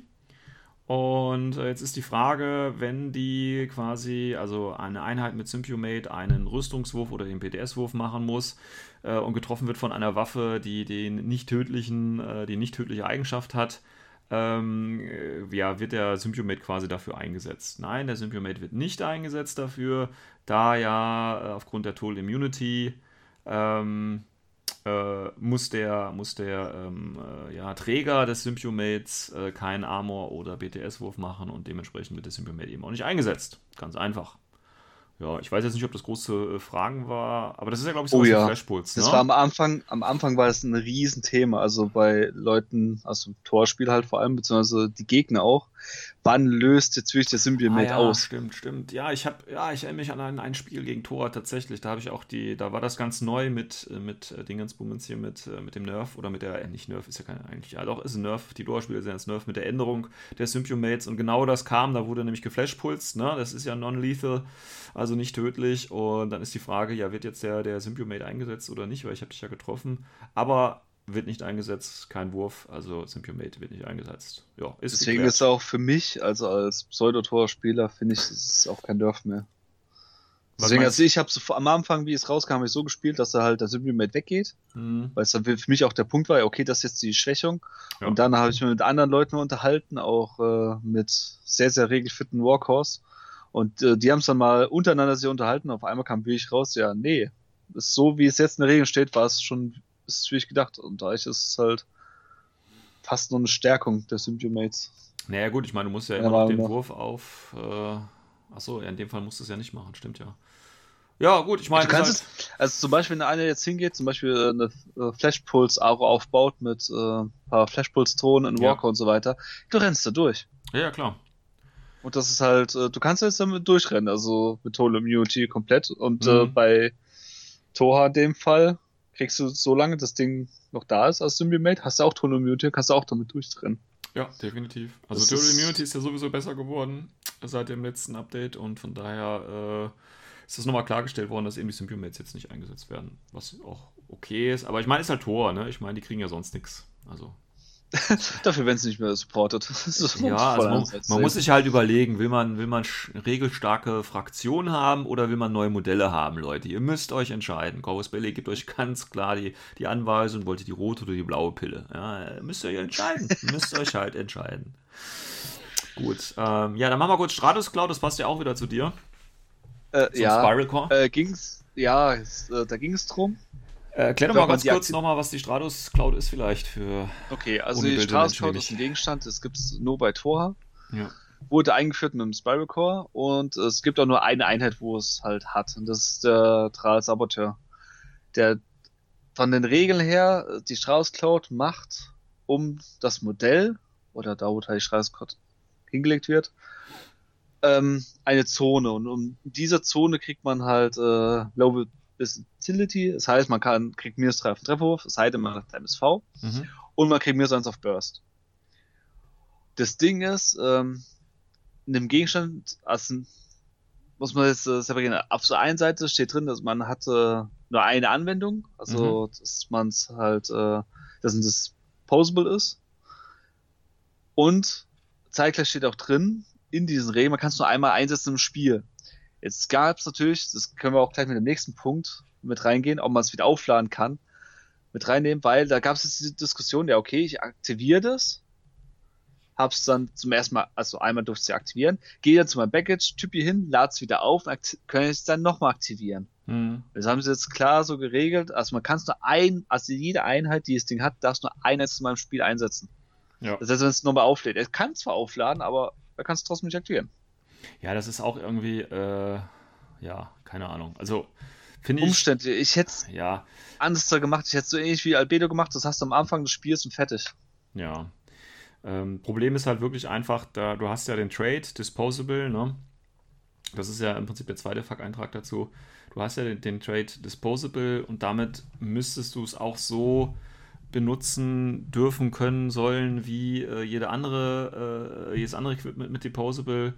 Und äh, jetzt ist die Frage, wenn die quasi, also eine Einheit mit Symbiomate einen Rüstungswurf oder den PTS-Wurf machen muss äh, und getroffen wird von einer Waffe, die den nicht tödlichen, äh, die nicht tödliche Eigenschaft hat, ähm, äh, ja, wird der Symbiomate quasi dafür eingesetzt. Nein, der Symbiomate wird nicht eingesetzt dafür, da ja äh, aufgrund der Total Immunity ähm, äh, muss der, muss der ähm, äh, ja, Träger des Symbiomates äh, keinen Armor oder BTS-Wurf machen und dementsprechend wird der Symbiomate eben auch nicht eingesetzt. Ganz einfach. Ja, ich weiß jetzt nicht, ob das große äh, Fragen war, aber das ist ja, glaube ich, so Oh ja. Flashpulse. Das ne? war am Anfang, am Anfang war es ein Riesenthema, also bei Leuten aus dem Torspiel halt vor allem, beziehungsweise die Gegner auch. Wann löst jetzt wirklich der Symbiomate ah, ja, aus? Stimmt, stimmt. Ja, ich habe, ja, ich erinnere mich an ein, ein Spiel gegen Tor tatsächlich. Da habe ich auch die, da war das ganz neu mit, äh, mit äh, Dingensbummens hier mit, äh, mit dem Nerf oder mit der, äh, nicht Nerf, ist ja keine eigentlich, ja doch, ist ein Nerf. Die Tor-Spiele sind jetzt Nerf mit der Änderung der Symbiomates und genau das kam, da wurde nämlich geflashpulst, ne? Das ist ja non-lethal, also nicht tödlich und dann ist die Frage, ja, wird jetzt der, der Symbiomate eingesetzt oder nicht, weil ich habe dich ja getroffen, aber wird nicht eingesetzt, kein Wurf, also Symbiomate wird nicht eingesetzt. Ja, ist Deswegen geklärt. ist auch für mich, also als Pseudotor-Spieler, finde ich, es ist auch kein Nerf mehr. Deswegen, also ich habe so am Anfang, wie es rauskam, habe ich so gespielt, dass er halt der Symbiote weggeht, mhm. weil es dann für mich auch der Punkt war, okay, das ist jetzt die Schwächung. Ja. Und dann habe ich mich mit anderen Leuten unterhalten, auch äh, mit sehr, sehr regelfitten Warhorse. Und äh, die haben es dann mal untereinander sehr unterhalten. Auf einmal kam wirklich raus, ja, nee, so wie es jetzt in der Regel steht, war es schon, ist es wie ich gedacht. Und da ist es halt fast nur eine Stärkung der Symbiomates. Naja, gut, ich meine, du musst ja immer noch den Wurf auf. Äh, achso, in dem Fall musst du es ja nicht machen, stimmt ja. Ja, gut, ich meine. Du kannst halt es, also zum Beispiel, wenn einer jetzt hingeht, zum Beispiel äh, eine äh, Flashpulse-Aro aufbaut mit äh, ein paar Flashpulse-Tonen in Walker ja. und so weiter, du rennst da durch. Ja, ja, klar. Und das ist halt, äh, du kannst jetzt damit durchrennen, also mit Total Immunity komplett. Und mhm. äh, bei Toha in dem Fall kriegst du, solange das Ding noch da ist als Symbiomate, hast du auch Total Immunity, kannst du auch damit durchrennen. Ja, definitiv. Also Total Immunity ist ja sowieso besser geworden seit dem letzten Update und von daher äh, ist das nochmal klargestellt worden, dass eben die Symbiomates jetzt nicht eingesetzt werden, was auch okay ist. Aber ich meine, es ist halt Tor, ne? Ich meine, die kriegen ja sonst nichts. Also. Dafür, wenn es nicht mehr supportet. ja, also man, man muss sich halt überlegen, will man, will man regelstarke Fraktionen haben oder will man neue Modelle haben, Leute? Ihr müsst euch entscheiden. Corvus Belli gibt euch ganz klar die, die Anweisung, wollt ihr die rote oder die blaue Pille? Ja, müsst ihr euch entscheiden. müsst euch halt entscheiden. Gut, ähm, ja, dann machen wir kurz Stratus Cloud, das passt ja auch wieder zu dir. Äh, ja, Spiral Core? Äh, ging's, ja, äh, da ging es drum. Äh, erklär doch mal ganz kurz nochmal, was die Stratus Cloud ist vielleicht für. Okay, also die Stratus Cloud ist ein Gegenstand, das gibt es nur bei Tor. Ja. Wurde eingeführt mit dem Spiral Core und es gibt auch nur eine Einheit, wo es halt hat. Und das ist der Tral Saboteur. Der von den Regeln her die Stratus Cloud macht, um das Modell, oder da wo halt die Stratus Cloud hingelegt wird, ähm, eine Zone und um diese Zone kriegt man halt äh, Low Visibility, das heißt, man kann, kriegt minus 3 auf den Trefferwurf, das heißt, man hat MSV mhm. und man kriegt minus 1 auf Burst. Das Ding ist, ähm, in dem Gegenstand, also muss man jetzt äh, separieren. Auf der einen Seite steht drin, dass man hatte nur eine Anwendung, also mhm. dass man es halt, äh, dass ein Disposable ist. Und zeitgleich steht auch drin, in diesen Regeln, man kann es nur einmal einsetzen im Spiel. Jetzt gab es natürlich, das können wir auch gleich mit dem nächsten Punkt mit reingehen, ob man es wieder aufladen kann, mit reinnehmen, weil da gab es jetzt diese Diskussion, ja okay, ich aktiviere das, hab's dann zum ersten Mal, also einmal durfte ich aktivieren, gehe dann zu meinem Package, type hier hin, lade es wieder auf, können es dann nochmal aktivieren. Mhm. Das haben sie jetzt klar so geregelt, also man kann es nur ein, also jede Einheit, die das Ding hat, darfst nur ein zu meinem Spiel einsetzen. Ja. Das heißt, wenn es nochmal auflädt, er kann zwar aufladen, aber er kann es trotzdem nicht aktivieren. Ja, das ist auch irgendwie, äh, ja, keine Ahnung. Also, finde ich. Umstände. Ich hätte es ja. anders gemacht. Ich hätte es so ähnlich wie Albedo gemacht. Das hast du am Anfang des Spiels und fertig. Ja. Ähm, Problem ist halt wirklich einfach, da du hast ja den Trade, Disposable, ne? Das ist ja im Prinzip der zweite Fuck-Eintrag dazu. Du hast ja den, den Trade Disposable und damit müsstest du es auch so benutzen dürfen können sollen wie äh, jede andere, äh, jedes andere Equipment mit Deposable.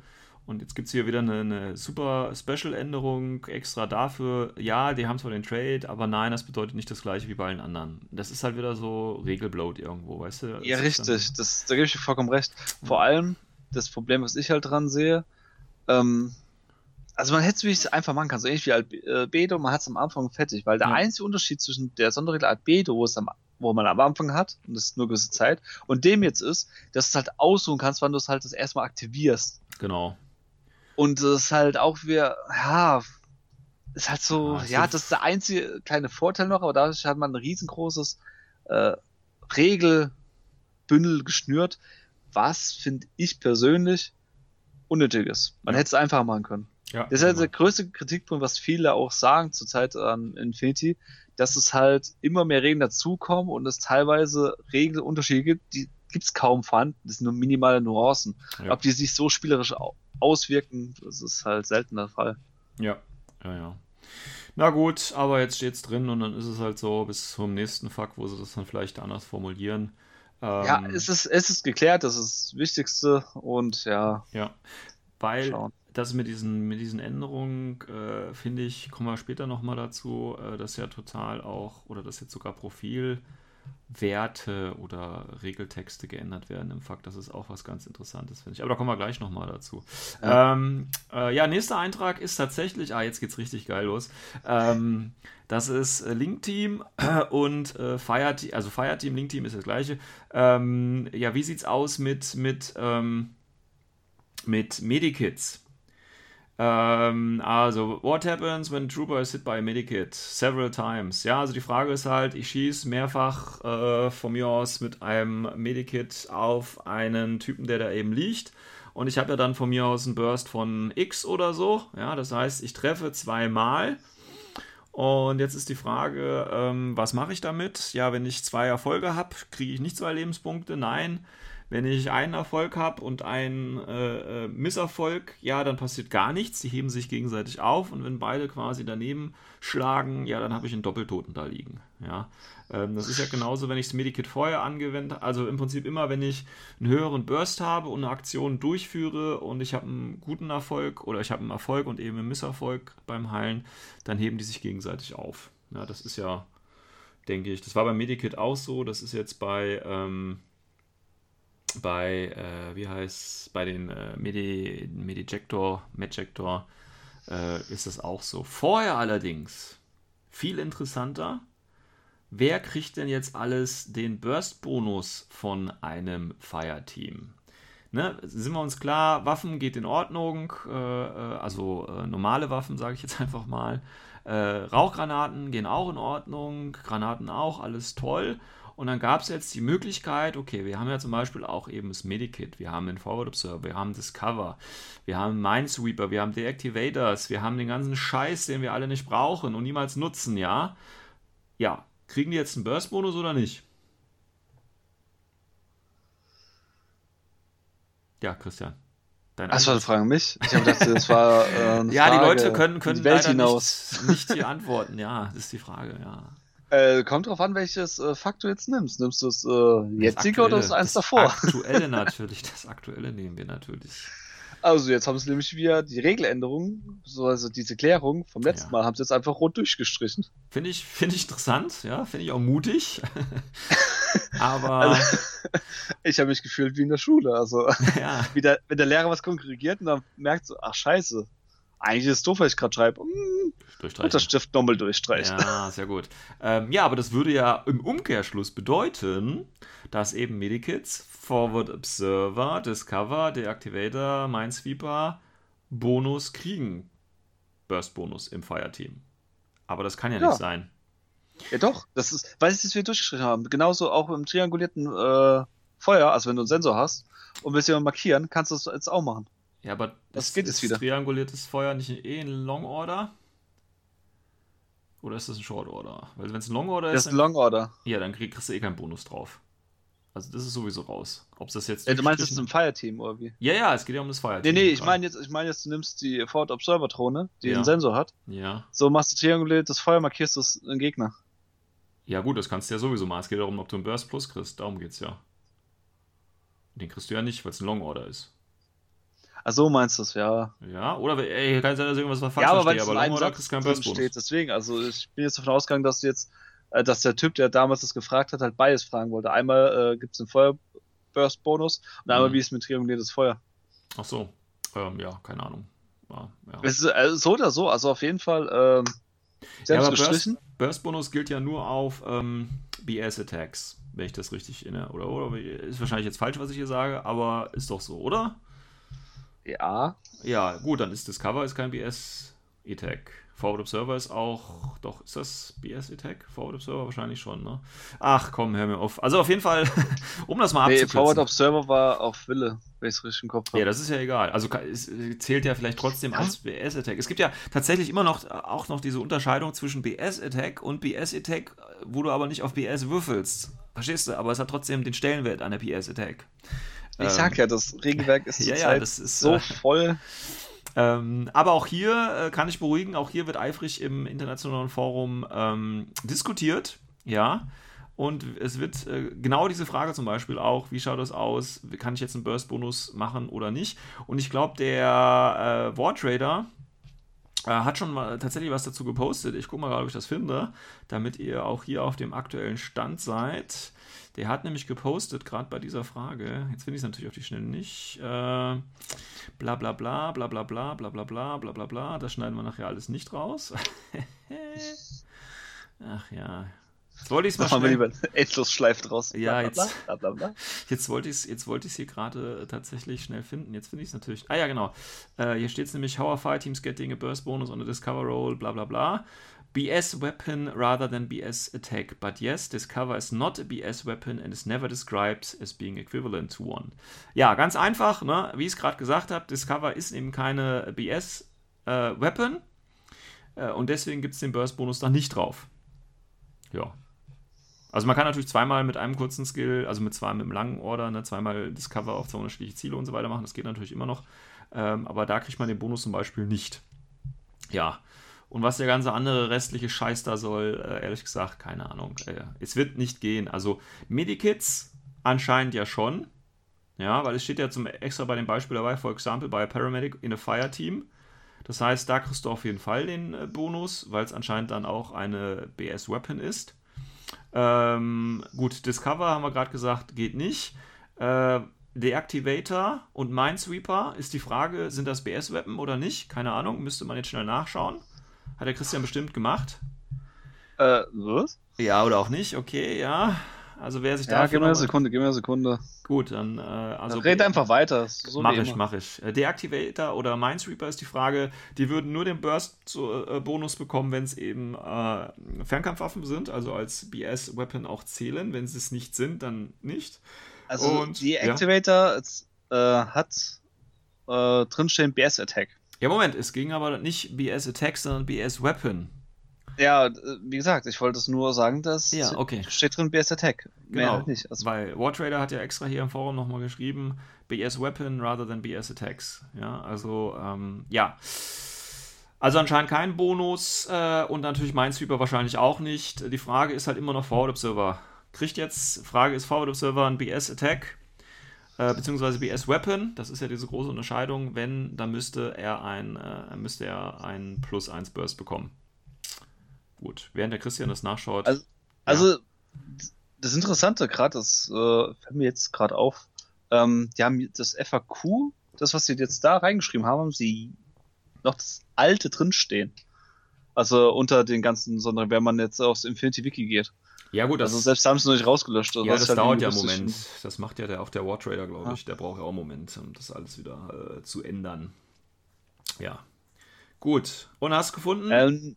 Und jetzt gibt es hier wieder eine, eine super Special-Änderung extra dafür. Ja, die haben zwar den Trade, aber nein, das bedeutet nicht das gleiche wie bei allen anderen. Das ist halt wieder so Regelbloat irgendwo, weißt du? ja, richtig, das, da gebe ich dir vollkommen recht. Vor allem, das Problem, was ich halt dran sehe, ähm, also man hätte es einfach machen können, so ähnlich wie Albedo, man hat es am Anfang fertig, weil der ja. einzige Unterschied zwischen der Sonderregel Albedo, wo es am wo man am Anfang hat, und das ist nur gewisse Zeit, und dem jetzt ist, dass du es halt aussuchen kannst, wann du es halt das erstmal aktivierst. Genau. Und das ist halt auch wieder, ja, ist halt so, ja, ja das ist der einzige kleine Vorteil noch, aber dadurch hat man ein riesengroßes äh, Regelbündel geschnürt, was finde ich persönlich unnötig ist. Man ja. hätte es einfach machen können. Ja, das ist halt der größte Kritikpunkt, was viele auch sagen zurzeit an Infinity, dass es halt immer mehr Regeln dazukommen und es teilweise Regelunterschiede gibt, die gibt es kaum vorhanden. Das sind nur minimale Nuancen. Ja. Ob die sich so spielerisch auswirken, das ist halt selten der Fall. Ja, ja, ja. Na gut, aber jetzt steht es drin und dann ist es halt so bis zum nächsten Fuck, wo sie das dann vielleicht anders formulieren. Ähm, ja, es ist, es ist geklärt, das ist das Wichtigste und ja. Ja, weil schauen. das mit diesen, mit diesen Änderungen, äh, finde ich, kommen wir später nochmal dazu, äh, dass ja total auch, oder dass jetzt sogar Profil Werte oder Regeltexte geändert werden im Fakt. Das ist auch was ganz Interessantes, finde ich. Aber da kommen wir gleich nochmal dazu. Ja. Ähm, äh, ja, nächster Eintrag ist tatsächlich, ah, jetzt geht's richtig geil los. Ähm, das ist äh, Link Team und äh, Fireteam, also Fireteam, Link Team ist das gleiche. Ähm, ja, wie sieht's aus mit, mit, ähm, mit Medikits? Ähm, also, what happens when a trooper is hit by a medikit? Several times. Ja, also die Frage ist halt, ich schieße mehrfach äh, von mir aus mit einem Medikit auf einen Typen, der da eben liegt. Und ich habe ja dann von mir aus einen Burst von X oder so. Ja, das heißt, ich treffe zweimal. Und jetzt ist die Frage, ähm, was mache ich damit? Ja, wenn ich zwei Erfolge habe, kriege ich nicht zwei Lebenspunkte. Nein. Wenn ich einen Erfolg habe und einen äh, äh, Misserfolg, ja, dann passiert gar nichts. Die heben sich gegenseitig auf und wenn beide quasi daneben schlagen, ja, dann habe ich einen Doppeltoten da liegen. Ja, ähm, das ist ja genauso, wenn ich das Medikit vorher angewendet also im Prinzip immer, wenn ich einen höheren Burst habe und eine Aktion durchführe und ich habe einen guten Erfolg oder ich habe einen Erfolg und eben einen Misserfolg beim Heilen, dann heben die sich gegenseitig auf. Ja, das ist ja, denke ich, das war beim Medikit auch so, das ist jetzt bei, ähm, bei, äh, wie heißt bei den äh, Medi, Medijector, Medjector äh, ist das auch so. Vorher allerdings, viel interessanter, wer kriegt denn jetzt alles den Burst-Bonus von einem Fireteam? Ne, sind wir uns klar, Waffen geht in Ordnung, äh, äh also äh, normale Waffen, sage ich jetzt einfach mal. Äh, Rauchgranaten gehen auch in Ordnung, Granaten auch, alles toll. Und dann gab es jetzt die Möglichkeit, okay, wir haben ja zum Beispiel auch eben das Medikit, wir haben den Forward Observer, wir haben Discover, wir haben Minesweeper, wir haben Deactivators, wir haben den ganzen Scheiß, den wir alle nicht brauchen und niemals nutzen, ja. Ja, kriegen die jetzt einen Burst-Bonus oder nicht? Ja, Christian. Dein Achso, du fragen mich? Ich habe gedacht, das war. Äh, ja, Frage die Leute können, können die leider nicht, nicht hier antworten. Ja, das ist die Frage, ja. Äh, kommt drauf an, welches äh, Fakt du jetzt nimmst. Nimmst du das äh, jetzige oder das eins davor? Das aktuelle natürlich, das aktuelle nehmen wir natürlich. Also jetzt haben sie nämlich wieder die Regeländerung, also diese Klärung vom letzten ja. Mal, haben sie jetzt einfach rot durchgestrichen. Finde ich, find ich interessant, ja, finde ich auch mutig. Aber. Also, ich habe mich gefühlt wie in der Schule. Also, ja. wie der, wenn der Lehrer was konkurriert und dann merkt so, ach scheiße, eigentlich ist es doof, was ich gerade schreibe. Hm, und das Stift nochmal durchstreichen. Ja, sehr gut. Ähm, ja, aber das würde ja im Umkehrschluss bedeuten, dass eben Medikits, Forward Observer, Discover, Deactivator, Minesweeper Bonus kriegen. Burst-Bonus im Fireteam. Aber das kann ja, ja, nicht sein. Ja, doch. Das ist, weil es wieder durchgeschrieben haben. Genauso auch im triangulierten äh, Feuer, also wenn du einen Sensor hast und willst jemanden markieren, kannst du es jetzt auch machen. Ja, aber das geht ist wieder. trianguliertes Feuer nicht eh in Long Order? Oder ist das ein Short Order? Weil wenn es ein Long Order ist. Das ist ein Long Order. Ja, dann kriegst du eh keinen Bonus drauf. Also das ist sowieso raus. Ob das jetzt. Ja, du meinst, das ist ein Fireteam oder wie? Ja, ja, es geht ja um das Fireteam. Nee, nee, ich meine jetzt, ich meine jetzt, du nimmst die Forward Observer Drohne, die ja. einen Sensor hat. Ja. So machst du trianguliertes Feuer, markierst du einen Gegner. Ja, gut, das kannst du ja sowieso machen. Es geht darum, ob du einen Burst Plus kriegst. Darum geht's ja. Den kriegst du ja nicht, weil es ein Long Order ist. Ach so meinst du es, ja. Ja, oder ey, kann sein, dass irgendwas falsch ja, aber verstehe, aber Order kriegst keinen Burst steht. Deswegen, also ich bin jetzt davon ausgegangen, dass du jetzt, äh, dass der Typ, der damals das gefragt hat, halt beides fragen wollte. Einmal äh, gibt es einen Feuerburst-Bonus und einmal, mhm. wie es mit trianguliertes Feuer. Ach so, ähm, ja, keine Ahnung. Ja, ja. Es ist, also so oder so, also auf jeden Fall ähm, selbst ja, Burst, Burst, Bonus gilt ja nur auf ähm, BS-Attacks, wenn ich das richtig erinnere. Oder, oder ist wahrscheinlich jetzt falsch, was ich hier sage, aber ist doch so, oder? Ja. Ja, gut, dann ist Discover ist kein BS-Attack. Forward Observer ist auch, doch, ist das BS-Attack? Forward Observer wahrscheinlich schon, ne? Ach komm, hör mir auf. Also auf jeden Fall, um das mal nee, abzukürzen. Forward Observer war auf Wille, wenn ich es richtig im Kopf habe. Ja, das ist ja egal. Also es zählt ja vielleicht trotzdem ja? als BS-Attack. Es gibt ja tatsächlich immer noch auch noch diese Unterscheidung zwischen BS-Attack und BS-Attack, wo du aber nicht auf BS würfelst. Verstehst du? Aber es hat trotzdem den Stellenwert einer BS-Attack. Ich sag ja, das Regelwerk ist, ja, ja, das ist so äh, voll. Ähm, aber auch hier äh, kann ich beruhigen, auch hier wird eifrig im internationalen Forum ähm, diskutiert, ja. Und es wird äh, genau diese Frage zum Beispiel auch, wie schaut das aus, kann ich jetzt einen Burst-Bonus machen oder nicht? Und ich glaube, der äh, War Trader, äh, hat schon mal tatsächlich was dazu gepostet. Ich gucke mal gerade, ob ich das finde, damit ihr auch hier auf dem aktuellen Stand seid. Der hat nämlich gepostet, gerade bei dieser Frage, jetzt finde ich es natürlich auf die Schnelle nicht, äh, bla bla bla, bla bla bla, bla bla bla, bla bla bla, das schneiden wir nachher alles nicht raus. Ach ja. Jetzt wollte ich es mal schnell... lieber endlos Schleif draus. Ja, jetzt, jetzt wollte ich es jetzt hier gerade tatsächlich schnell finden. Jetzt finde ich es natürlich. Ah ja, genau. Äh, hier steht es nämlich, How are Fire Teams get a burst bonus on a discover roll, bla bla bla. BS weapon rather than BS attack. But yes, discover is not a BS weapon and is never described as being equivalent to one. Ja, ganz einfach, ne? wie ich es gerade gesagt habe, Discover ist eben keine BS äh, Weapon äh, und deswegen gibt es den Burst Bonus da nicht drauf. Ja. Also man kann natürlich zweimal mit einem kurzen Skill, also mit zwei mit einem langen Order, ne, zweimal Discover auf zwei unterschiedliche Ziele und so weiter machen. Das geht natürlich immer noch. Ähm, aber da kriegt man den Bonus zum Beispiel nicht. Ja. Und was der ganze andere restliche Scheiß da soll, äh, ehrlich gesagt, keine Ahnung. Äh, es wird nicht gehen. Also Medikits anscheinend ja schon. Ja, weil es steht ja zum extra bei dem Beispiel dabei, for example, a paramedic in a fire team. Das heißt, da kriegst du auf jeden Fall den äh, Bonus, weil es anscheinend dann auch eine BS-Weapon ist. Ähm, gut, Discover haben wir gerade gesagt, geht nicht. Äh, Deactivator und Minesweeper ist die Frage, sind das BS-Weapon oder nicht? Keine Ahnung, müsste man jetzt schnell nachschauen. Hat der Christian bestimmt gemacht. Äh, was? Ja, oder auch nicht, okay, ja. Also wer sich Ja, dafür gib mir eine Sekunde, gib mir eine Sekunde. Gut, dann äh, also Red einfach weiter. So mach ich, immer. mach ich. Äh, Deactivator oder Minesweeper ist die Frage. Die würden nur den Burst-Bonus bekommen, wenn es eben äh, Fernkampfwaffen sind, also als BS-Weapon auch zählen. Wenn sie es nicht sind, dann nicht. Also Und- die ja. Äh, hat äh, drinstehen BS Attack. Ja, Moment, es ging aber nicht BS-Attack, sondern BS-Weapon. Ja, äh, wie gesagt, ich wollte es nur sagen, dass Ja, okay. steht drin BS Attack. Genau, halt nicht. Also, weil Wartrader hat ja extra hier im Forum nochmal geschrieben, BS Weapon rather than BS Attacks. Ja, also, ähm, ja. Also anscheinend kein Bonus äh, und natürlich Minesweeper wahrscheinlich auch nicht. Die Frage ist halt immer noch Forward Observer. Kriegt jetzt, Frage ist Forward Observer ein BS Attack äh, beziehungsweise BS Weapon? Das ist ja diese große Unterscheidung. Wenn, dann müsste er ein, äh, müsste er ein Plus 1 Burst bekommen. Gut, während der Christian das nachschaut. Also- also das Interessante gerade, das äh, fällt mir jetzt gerade auf, ähm, die haben das FAQ, das, was sie jetzt da reingeschrieben haben, haben sie noch das alte drinstehen. Also unter den ganzen, sondern wenn man jetzt aufs Infinity Wiki geht. ja gut, das Also selbst haben sie noch nicht rausgelöscht. Ja, was das halt dauert ja einen Moment. Das macht ja der, auch der War Trader, glaube Ah. ich. Der braucht ja auch einen Moment, um das alles wieder äh, zu ändern. Ja. Gut. Und hast du gefunden? Ähm,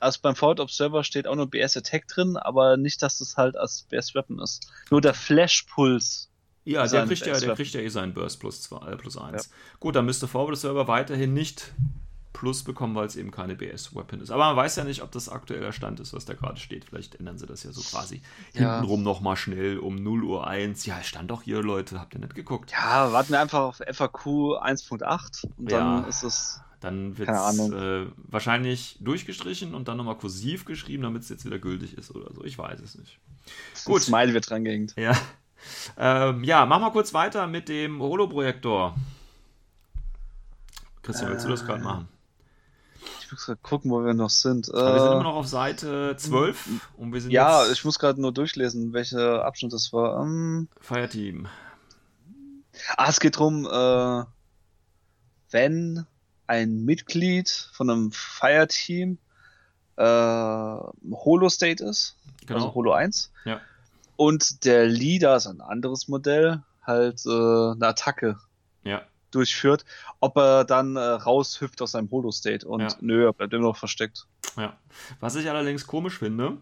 also beim Forward Observer steht auch nur BS Attack drin, aber nicht, dass das halt als BS Weapon ist. Nur der Flash Puls. ja, der kriegt ja, der kriegt ja eh seinen Burst plus 2, äh, plus 1. Gut, dann müsste Forward Server weiterhin nicht Plus bekommen, weil es eben keine BS-Weapon ist. Aber man weiß ja nicht, ob das aktueller Stand ist, was da gerade steht. Vielleicht ändern sie das ja so quasi Ja. hintenrum nochmal schnell um 0 Uhr 1. Ja, es stand doch hier, Leute, habt ihr nicht geguckt? Ja, warten wir einfach auf FAQ 1.8 und dann Ja. ist es. Dann wird es äh, wahrscheinlich durchgestrichen und dann nochmal kursiv geschrieben, damit es jetzt wieder gültig ist oder so. Ich weiß es nicht. Gut. Ein Smile wird dran gehängt. Ja. Ähm, ja, machen wir kurz weiter mit dem Holo-Projektor. Christian, willst du das gerade Äh, machen? Ich muss gerade gucken, wo wir noch sind. Äh, wir sind immer noch auf Seite 12 und wir sind ja, ich muss gerade nur durchlesen, welcher Abschnitt das war. Ähm, Fireteam. ah, es geht drum, äh, wenn ein Mitglied von einem Fireteam äh, Holo-State ist, Genau. also Holo 1, Ja. und der Leader ist ein anderes Modell, halt äh, eine Attacke. Durchführt, ob er dann äh, raushüpft aus seinem Holo-State und Ja. nö, er bleibt immer noch versteckt. Ja. Was ich allerdings komisch finde,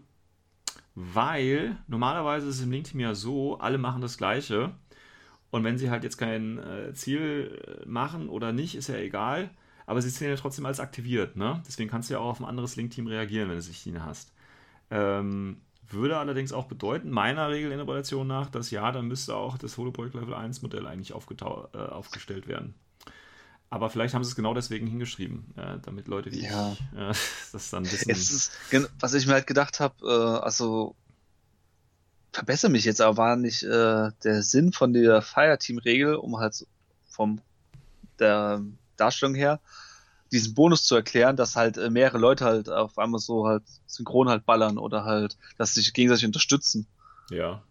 weil normalerweise ist es im Link-Team ja so, alle machen das Gleiche. Und wenn sie halt jetzt kein äh, Ziel äh, machen oder nicht, ist ja egal. Aber sie zählen ja trotzdem als aktiviert, ne? Deswegen kannst du ja auch auf ein anderes Link-Team reagieren, wenn du sich nicht hast. Ähm, würde allerdings auch bedeuten, meiner Regelinterpretation nach, dass ja, dann müsste auch das Holoprojekt Level 1 Modell eigentlich äh, aufgestellt werden. Aber vielleicht haben sie es genau deswegen hingeschrieben, äh, damit Leute wie Ja. ich äh, das dann wissen. Ist, was ich mir halt gedacht habe, äh, also verbessere mich jetzt, aber war nicht äh, der Sinn von der Fireteam-Regel, um halt so vom der Darstellung her diesen Bonus zu erklären, dass halt äh, mehrere Leute halt auf einmal so halt synchron halt ballern oder halt, dass sie sich gegenseitig unterstützen. Ja.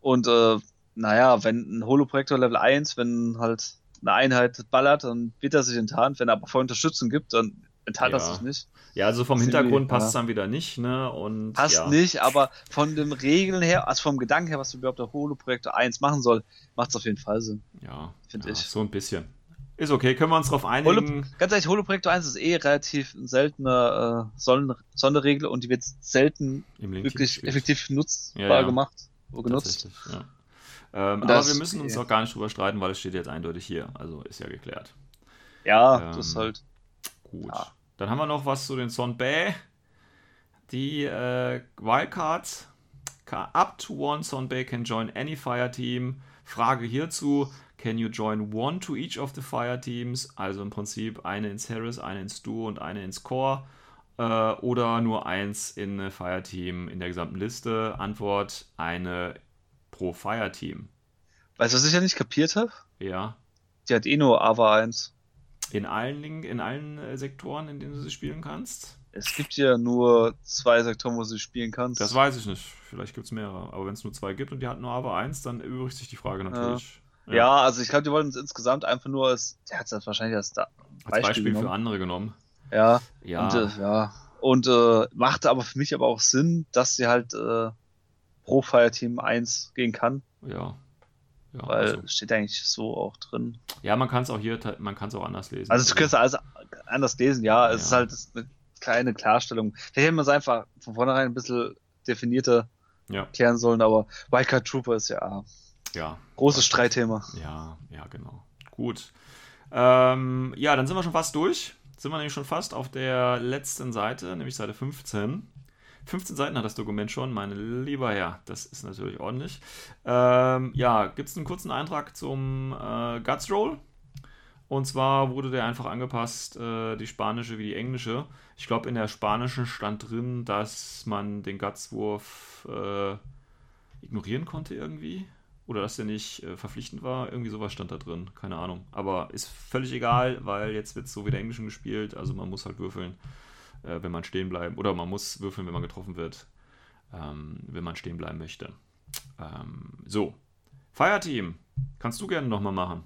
Und äh, naja, wenn ein Holoprojektor Level 1, wenn halt eine Einheit ballert, dann wird er sich enttarnt. Wenn er aber voll Unterstützung gibt, dann enttarnt Ja. er sich nicht. Ja, also vom Hintergrund passt ja. es dann wieder nicht, ne? Und Passt ja. nicht, aber von den Regeln her, also vom Gedanken her, was überhaupt der Holoprojektor 1 machen soll, macht es auf jeden Fall Sinn. Ja, Find ja, ich. So ein bisschen. Ist okay, können wir uns drauf Holo, einigen. ganz ehrlich, Holoprojektor 1 ist eh relativ seltener äh, Son Sonderregel und die wird selten wirklich gespielt. effektiv nutzbar Ja, ja. gemacht oder genutzt. Ja. Ähm, aber wir müssen uns auch gar nicht drüber streiten, weil es steht jetzt eindeutig hier. Also ist ja geklärt. Ja, Ähm, das ist halt. Gut. Ja. Dann haben wir noch was zu den Son Bay. Die äh, Wildcards. Ca- Up to one Son Bay can join any fire team. Frage hierzu: Can you join one to each of the fire teams? Also im Prinzip eine ins Harris, eine ins Duo und eine ins Core. Äh, oder nur eins in Fire Team in der gesamten Liste? Antwort: eine pro Fire Team. Weißt du, was ich ja nicht kapiert habe? Ja. Die hat eh nur AVA 1. In allen, in allen äh, Sektoren, in denen du sie spielen kannst? Es gibt ja nur zwei Sektoren, wo du spielen kannst. Das weiß ich nicht. Vielleicht gibt es mehrere. Aber wenn es nur zwei gibt und die hat nur aber eins, dann erübrigt sich die Frage natürlich. ja. Also ich glaube, die wollten es insgesamt einfach nur als, der hat das wahrscheinlich als da, Als Beispiel, Beispiel für genommen. andere genommen. ja, Ja. und, äh, ja. Und äh, machte aber für mich aber auch Sinn, dass sie halt äh, pro Fireteam 1 gehen kann, ja. Ja, weil also, es steht eigentlich so auch drin. ja, man kann es auch hier, man kann es auch anders lesen. Also du kannst alles anders lesen, ja, es Ja. ist halt eine kleine Klarstellung. Vielleicht hätte man es einfach von vornherein ein bisschen definierter Ja, klären sollen, aber Wildcard Trooper ist ja ja. großes Streitthema. Ja, ja, genau. Gut. Ähm, ja, dann sind wir schon fast durch. Sind wir nämlich schon fast auf der letzten Seite, nämlich Seite 15. 15 Seiten hat das Dokument schon, meine lieber Herr. Das ist natürlich ordentlich. Ähm, ja, gibt es einen kurzen Eintrag zum äh, Guts Roll. Und zwar wurde der einfach angepasst, äh, die spanische wie die englische. Ich glaube, in der spanischen stand drin, dass man den Gutswurf äh, ignorieren konnte irgendwie. Oder dass der nicht äh, verpflichtend war. Irgendwie sowas stand da drin. Keine Ahnung. Aber ist völlig egal, weil jetzt wird es so wie der Englischen gespielt. Also man muss halt würfeln, äh, wenn man stehen bleiben. Oder man muss würfeln, wenn man getroffen wird, ähm, wenn man stehen bleiben möchte. Ähm, so. Fireteam. Kannst du gerne nochmal machen.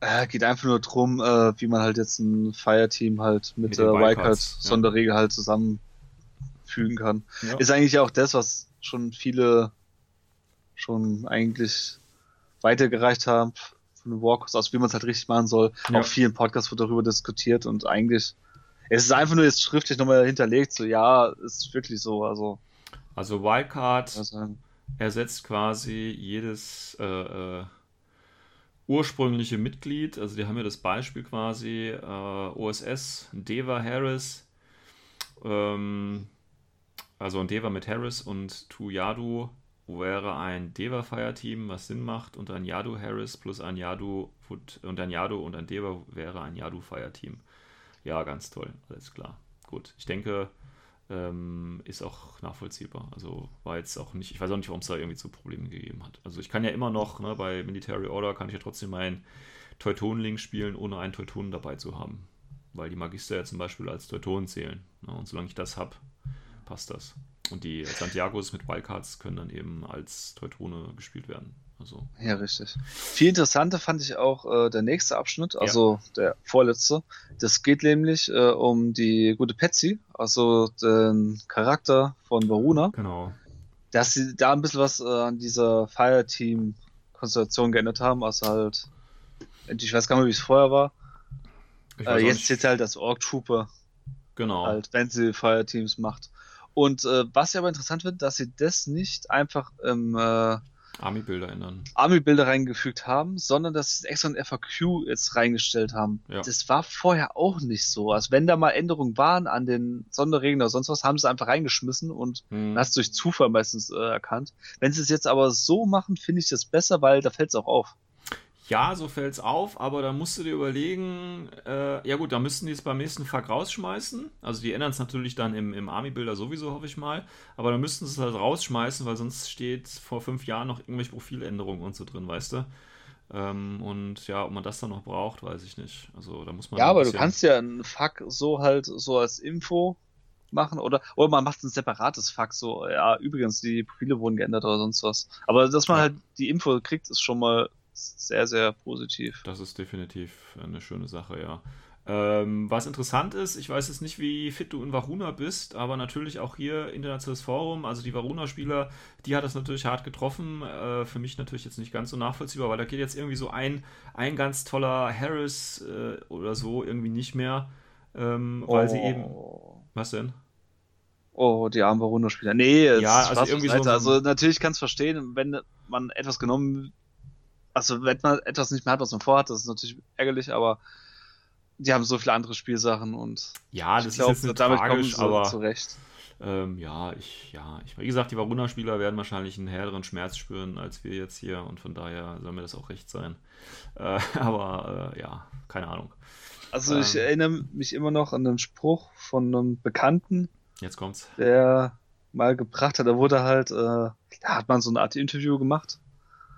Äh, geht einfach nur drum, äh, wie man halt jetzt ein Fireteam halt mit, Mit der Wildcards, Wildcard-Sonderregel halt zusammenfügen kann. Ja. Ist eigentlich auch das, was schon viele schon eigentlich weitergereicht haben von den Walkers, also wie man es halt richtig machen soll. Ja. Auf vielen Podcasts wird darüber diskutiert und eigentlich es ist einfach nur jetzt schriftlich nochmal hinterlegt, so ja, ist wirklich so, also Also Wildcard ersetzt quasi jedes äh, äh, ursprüngliche Mitglied. Also die haben ja das Beispiel quasi äh, OSS, Deva Harris, ähm, also ein Deva mit Harris und Tu Yadu wäre ein Deva Fireteam, was Sinn macht, und ein Yadu Harris plus ein Yadu und ein Yadu und ein Deva wäre ein Yadu Fireteam. Ja, ganz toll, alles klar. Gut, ich denke, ähm, ist auch nachvollziehbar. Also war jetzt auch nicht, ich weiß auch nicht, warum es da irgendwie zu Problemen gegeben hat. Also ich kann ja immer noch, ne, bei Military Order kann ich ja trotzdem meinen Teutonenlink spielen, ohne einen Teutonen dabei zu haben. Weil die Magister ja zum Beispiel als Teutonen zählen. Ne, und solange ich das habe, passt das. Und die Santiagos mit Wildcards können dann eben als Teutone gespielt werden. Also, ja, richtig. Viel interessanter fand ich auch äh, der nächste Abschnitt, also der vorletzte. Das geht nämlich äh, um die gute Patsy, also den Charakter von Varuna. genau. dass sie da ein bisschen was äh, an dieser Fireteam-Konstellation geändert haben, also halt, ich weiß gar nicht wie es vorher war. Äh, jetzt zählt halt das Org Trooper, genau. halt, wenn sie Fireteams macht. Und äh, was ich aber interessant finde, dass sie das nicht einfach im äh, Army-Bilder ändern. Army-Bilder reingefügt haben, sondern dass sie extra ein FAQ jetzt reingestellt haben. Ja. Das war vorher auch nicht so. Also wenn da mal Änderungen waren an den Sonderregeln oder sonst was, haben sie einfach reingeschmissen und Hm. Es durch Zufall meistens äh, erkannt. Wenn sie es jetzt aber so machen, finde ich das besser, weil da fällt es auch auf. Ja, so fällt's auf, aber da musst du dir überlegen, äh, ja gut, da müssten die es beim nächsten Fuck rausschmeißen. Also die ändern es natürlich dann im, im Army-Bilder sowieso, hoffe ich mal. Aber dann müssten sie es halt rausschmeißen, weil sonst steht vor fünf Jahren noch irgendwelche Profiländerungen und so drin, weißt du? Ähm, und ja, ob man das dann noch braucht, weiß ich nicht. Also da muss man. Ja, aber du kannst ja einen Fuck so halt so als Info machen oder oder man macht ein separates Fuck so, ja, übrigens, die Profile wurden geändert oder sonst was. Aber dass man Ja. halt die Info kriegt, ist schon mal sehr, sehr positiv. Das ist definitiv eine schöne Sache, ja. Ähm, was interessant ist, ich weiß jetzt nicht, wie fit du in Varuna bist, aber natürlich auch hier internationales Forum, also die Varuna-Spieler, die hat das natürlich hart getroffen. Äh, für mich natürlich jetzt nicht ganz so nachvollziehbar, weil da geht jetzt irgendwie so ein, ein ganz toller Harris äh, oder so irgendwie nicht mehr, ähm, weil sie eben. Was denn? Oh, die armen Runderspieler. Nee, Ja, also irgendwie so- Also natürlich kannst du verstehen, wenn man etwas genommen, also wenn man etwas nicht mehr hat, was man vorhat, das ist natürlich ärgerlich, aber die haben so viele andere Spielsachen und Ja, ich das glaube, jetzt nicht damit kommen tragisch, sie aber. zurecht. Ähm, ja, ich, ja, ich, wie gesagt, die Varuna-Spieler werden wahrscheinlich einen härteren Schmerz spüren als wir jetzt hier und von daher soll mir das auch recht sein. Äh, aber äh, ja, keine Ahnung. Also ich Ähm. erinnere mich immer noch an einen Spruch von einem Bekannten, Jetzt kommt's. der mal gebracht hat, da wurde halt, äh, da hat man so eine Art Interview gemacht,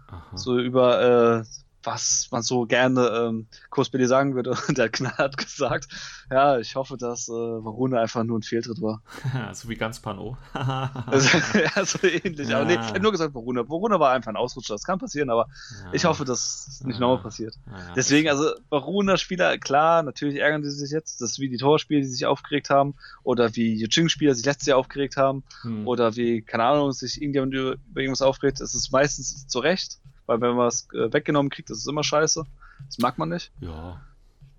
Aha. so über äh, was man so gerne ähm, Kurs Billy sagen würde. Und der Knall hat gesagt, ja, ich hoffe, dass äh, Varuna einfach nur ein Fehltritt war. so wie ganz Pano. Also, ja, so ähnlich. Aber nee, ich Ja. habe nur gesagt, Varuna. Varuna war einfach ein Ausrutscher. Das kann passieren, aber ich hoffe, dass es nicht Ja. nochmal passiert. Ja, ja, Deswegen, also Varuna-Spieler, klar, natürlich ärgern sie sich jetzt. Das ist wie die Torspieler, die sich aufgeregt haben. Oder wie Yuching-Spieler sich letztes Jahr aufgeregt haben. Hm. Oder wie, keine Ahnung, sich irgendjemand über, über irgendwas aufregt. Das ist meistens zu Recht. Weil wenn man es äh, weggenommen kriegt, das ist immer scheiße. Das mag man nicht. Ja.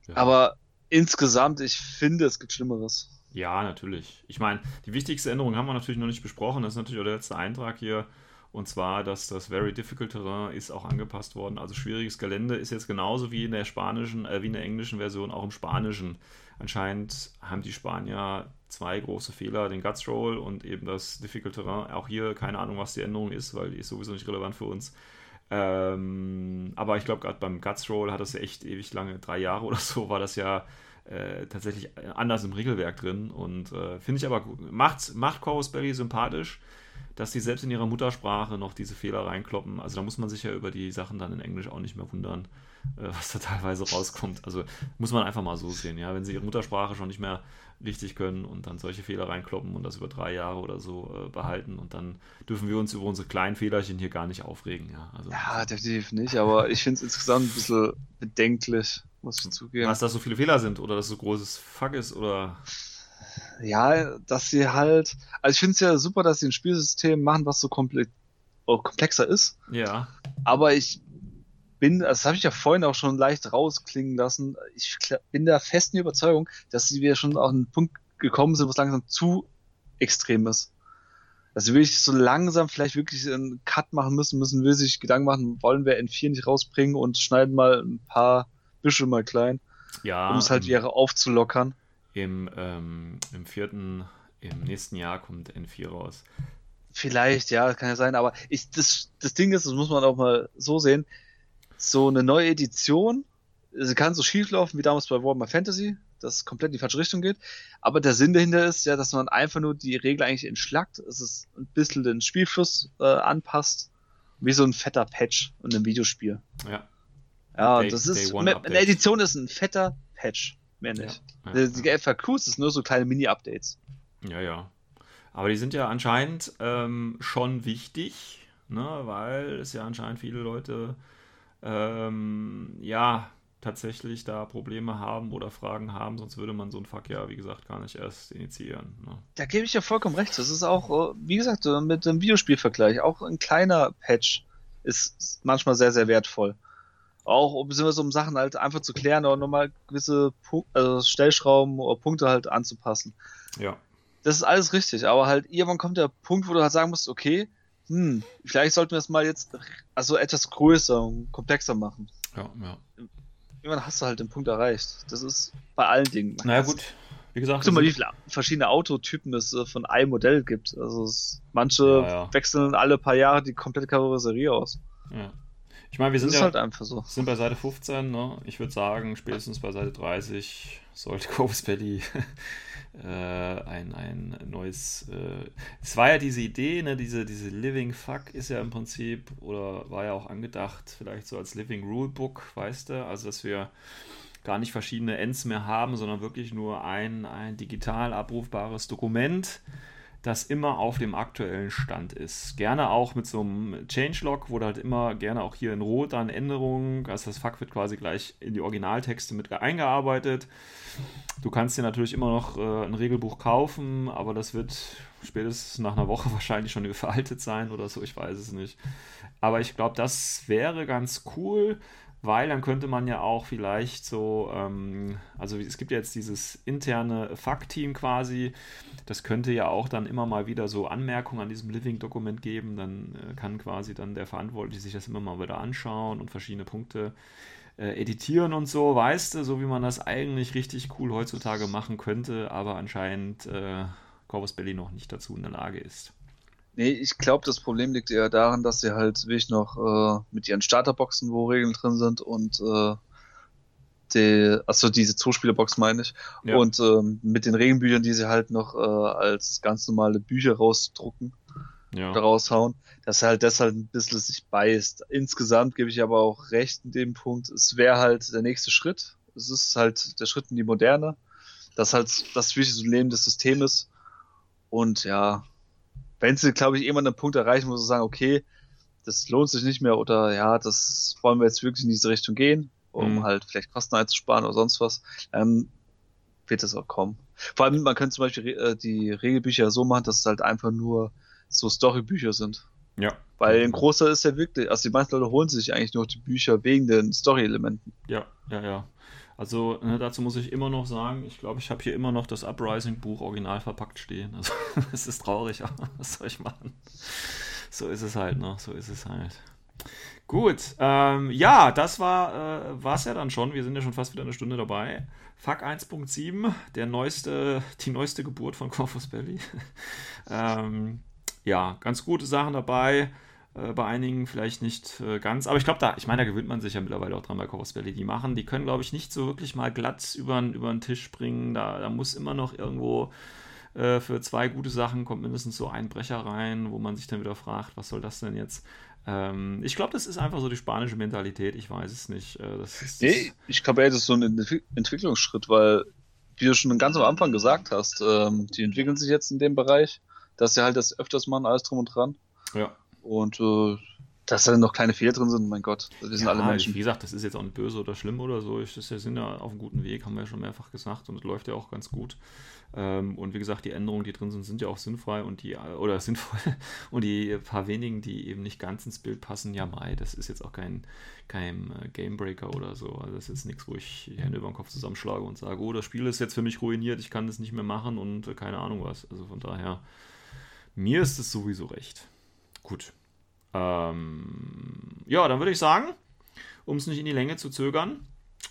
ja. Aber insgesamt, ich finde, es gibt Schlimmeres. Ja, natürlich. Ich meine, die wichtigste Änderung haben wir natürlich noch nicht besprochen. Das ist natürlich auch der letzte Eintrag hier. Und zwar, dass das Very Difficult Terrain ist auch angepasst worden. Also schwieriges Gelände ist jetzt genauso wie in der spanischen, äh, wie in der englischen Version auch im Spanischen. Anscheinend haben die Spanier zwei große Fehler, den Guts Roll und eben das Difficult Terrain. Auch hier keine Ahnung, was die Änderung ist, weil die ist sowieso nicht relevant für uns. Ähm, aber ich glaube, gerade beim Guts Roll hat das ja echt ewig lange, drei Jahre oder so, war das ja äh, tatsächlich anders im Regelwerk drin. Und äh, finde ich aber gut. Macht, macht Chorus Belly sympathisch, dass die selbst in ihrer Muttersprache noch diese Fehler reinkloppen. Also da muss man sich ja über die Sachen dann in Englisch auch nicht mehr wundern, äh, was da teilweise rauskommt. Also muss man einfach mal so sehen, ja. Wenn sie ihre Muttersprache schon nicht mehr richtig können und dann solche Fehler reinkloppen und das über drei Jahre oder so äh, behalten und dann dürfen wir uns über unsere kleinen Fehlerchen hier gar nicht aufregen, ja. Also, Ja, definitiv nicht. Aber ich finde es insgesamt ein bisschen bedenklich, muss ich zugeben. Was, dass so viele Fehler sind oder dass so großes Fuck ist oder. Ja, dass sie halt. Also ich finde es ja super, dass sie ein Spielsystem machen, was so komple oh, komplexer ist. Ja. Aber ich bin, das habe ich ja vorhin auch schon leicht rausklingen lassen. Ich bin der festen Überzeugung, dass sie wieder schon auf einen Punkt gekommen sind, wo es langsam zu extrem ist. Dass sie wirklich so langsam vielleicht wirklich einen Cut machen müssen, müssen wir sich Gedanken machen, wollen wir N4 nicht rausbringen und schneiden mal ein paar Büsche mal klein, Ja. um es halt ähm, wieder aufzulockern. Im, ähm, Im vierten, im nächsten Jahr kommt N4 raus. Vielleicht, ja, kann ja sein, aber ich, das, das Ding ist, das muss man auch mal so sehen, so eine neue Edition, sie kann so schief laufen wie damals bei Warhammer Fantasy, das komplett in die falsche Richtung geht, aber der Sinn dahinter ist ja, dass man einfach nur die Regel eigentlich entschlackt, es ist ein bisschen den Spielfluss äh, anpasst, wie so ein fetter Patch in einem Videospiel. Ja. Ja, Day- das ist, eine. Edition ist ein fetter Patch, mehr nicht. Ja, Die, die FAQs ist nur so kleine Mini-Updates. ja, ja. Aber die sind ja anscheinend ähm, schon wichtig, ne, weil es ja anscheinend viele Leute ähm, ja tatsächlich da Probleme haben oder Fragen haben, sonst würde man so ein Fuck ja, wie gesagt, gar nicht erst initiieren. Ne? Da gebe ich ja vollkommen recht. Das ist auch, äh, wie gesagt, mit dem Videospielvergleich, auch ein kleiner Patch ist manchmal sehr, sehr wertvoll. Auch um, um Sachen halt einfach zu klären oder nochmal gewisse Punk also Stellschrauben oder Punkte halt anzupassen. Ja. Das ist alles richtig, aber halt irgendwann kommt der Punkt, wo du halt sagen musst, okay, hm, vielleicht sollten wir es mal jetzt also etwas größer und komplexer machen. Ja, ja. Irgendwann hast du halt den Punkt erreicht. Das ist bei allen Dingen. Naja, gut. Wie gesagt, Guck mal, wie viele verschiedene Autotypen es äh, von einem Modell gibt. Also es, manche Ja, ja. wechseln alle paar Jahre die komplette Karosserie aus. Ja. Ich meine, wir sind, ja, halt so. sind bei Seite 15, ne? Ich würde sagen, spätestens bei Seite 30 sollte Corpus Belli äh, ein, ein neues. Äh, es war ja diese Idee, ne? Diese, diese Living Fuck ist ja im Prinzip, oder war ja auch angedacht, vielleicht so als Living Rulebook, weißt du? Also, dass wir gar nicht verschiedene Ends mehr haben, sondern wirklich nur ein, ein digital abrufbares Dokument, das immer auf dem aktuellen Stand ist. Gerne auch mit so einem Changelog, wo halt immer gerne auch hier in Rot dann Änderungen, also das Fuck wird quasi gleich in die Originaltexte mit eingearbeitet. Du kannst dir natürlich immer noch äh, ein Regelbuch kaufen, aber das wird spätestens nach einer Woche wahrscheinlich schon veraltet sein oder so, ich weiß es nicht. Aber ich glaube, das wäre ganz cool weil dann könnte man ja auch vielleicht so, ähm, also es gibt ja jetzt dieses interne Fuck-Team quasi, das könnte ja auch dann immer mal wieder so Anmerkungen an diesem Living-Dokument geben, dann äh, kann quasi dann der Verantwortliche sich das immer mal wieder anschauen und verschiedene Punkte äh, editieren und so, weißt du, so wie man das eigentlich richtig cool heutzutage machen könnte, aber anscheinend äh, Corvus Belli noch nicht dazu in der Lage ist. Nee, ich glaube, das Problem liegt eher daran, dass sie halt wirklich noch äh, mit ihren Starterboxen, wo Regeln drin sind und äh, die, also diese Zuspielerbox meine ich, Ja. und ähm, mit den Regelbüchern, die sie halt noch äh, als ganz normale Bücher rausdrucken Ja. raushauen, dass halt das halt ein bisschen sich beißt. Insgesamt gebe ich aber auch recht in dem Punkt, es wäre halt der nächste Schritt. Es ist halt der Schritt in die Moderne, dass halt das wirklich so ein lebendes System ist. Und ja, wenn sie, glaube ich, irgendwann einen Punkt erreichen, wo sie sagen, okay, das lohnt sich nicht mehr oder ja, das wollen wir jetzt wirklich in diese Richtung gehen, um Mhm. halt vielleicht Kosten einzusparen oder sonst was, dann wird es auch kommen. Vor allem, man könnte zum Beispiel äh, die Regelbücher so machen, dass es halt einfach nur so Storybücher sind. ja. Weil ein großer ist ja wirklich, also die meisten Leute holen sich eigentlich nur die Bücher wegen den Story-Elementen. Ja, ja, ja. Also ne, dazu muss ich immer noch sagen, ich glaube, ich habe hier immer noch das Uprising-Buch original verpackt stehen. Also es ist traurig, aber was soll ich machen? So ist es halt, ne? So ist es halt. Gut, ähm, ja, das war es ja dann schon. Wir sind ja schon fast wieder eine Stunde dabei. Fuck 1.7, der neueste, die neueste Geburt von Corpus Belli. ähm, ja, ganz gute Sachen dabei. Äh, bei einigen vielleicht nicht äh, ganz. Aber ich glaube, da, ich meine, da gewöhnt man sich ja mittlerweile auch dran bei Corpus Belli. Die machen, die können, glaube ich, nicht so wirklich mal glatt über den Tisch springen. Da, da muss immer noch irgendwo äh, für zwei gute Sachen kommt mindestens so ein Brecher rein, wo man sich dann wieder fragt, was soll das denn jetzt? Ähm, ich glaube, das ist einfach so die spanische Mentalität. Ich weiß es nicht. Äh, das ist, Nee, ich glaube, das ist so ein Entwick Entwicklungsschritt, weil, wie du schon ganz am Anfang gesagt hast, ähm, die entwickeln sich jetzt in dem Bereich, dass sie halt das öfters machen, alles drum und dran. ja. Und äh, dass da noch kleine Fehler drin sind, mein Gott, wir sind Ja, alle Menschen. Wie gesagt, das ist jetzt auch nicht böse oder schlimm oder so. Ich, das, wir sind ja auf einem guten Weg, haben wir ja schon mehrfach gesagt und es läuft ja auch ganz gut. Ähm, und wie gesagt, die Änderungen, die drin sind, sind ja auch sinnfrei und die oder sinnvoll und die paar wenigen, die eben nicht ganz ins Bild passen, ja mai, das ist jetzt auch kein, kein äh, Gamebreaker oder so. Also das ist jetzt nichts, wo ich die Hände über den Kopf zusammenschlage und sage, oh, das Spiel ist jetzt für mich ruiniert, ich kann das nicht mehr machen und äh, keine Ahnung was. Also von daher, mir ist es sowieso recht. Gut. Ähm, ja, dann würde ich sagen, um es nicht in die Länge zu zögern,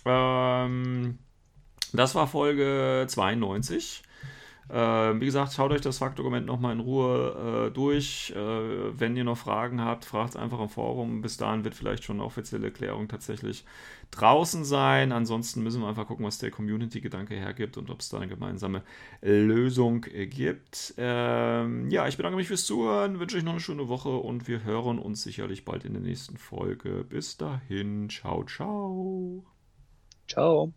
ähm, das war Folge 92. Ähm, wie gesagt, schaut euch das Faktdokument nochmal in Ruhe äh, durch. Äh, wenn ihr noch Fragen habt, fragt es einfach im Forum. Bis dahin wird vielleicht schon eine offizielle Erklärung tatsächlich draußen sein. Ansonsten müssen wir einfach gucken, was der Community-Gedanke hergibt und ob es da eine gemeinsame Lösung äh, gibt. Ähm, ja, ich bedanke mich fürs Zuhören, wünsche euch noch eine schöne Woche und wir hören uns sicherlich bald in der nächsten Folge. Bis dahin, ciao, ciao. Ciao.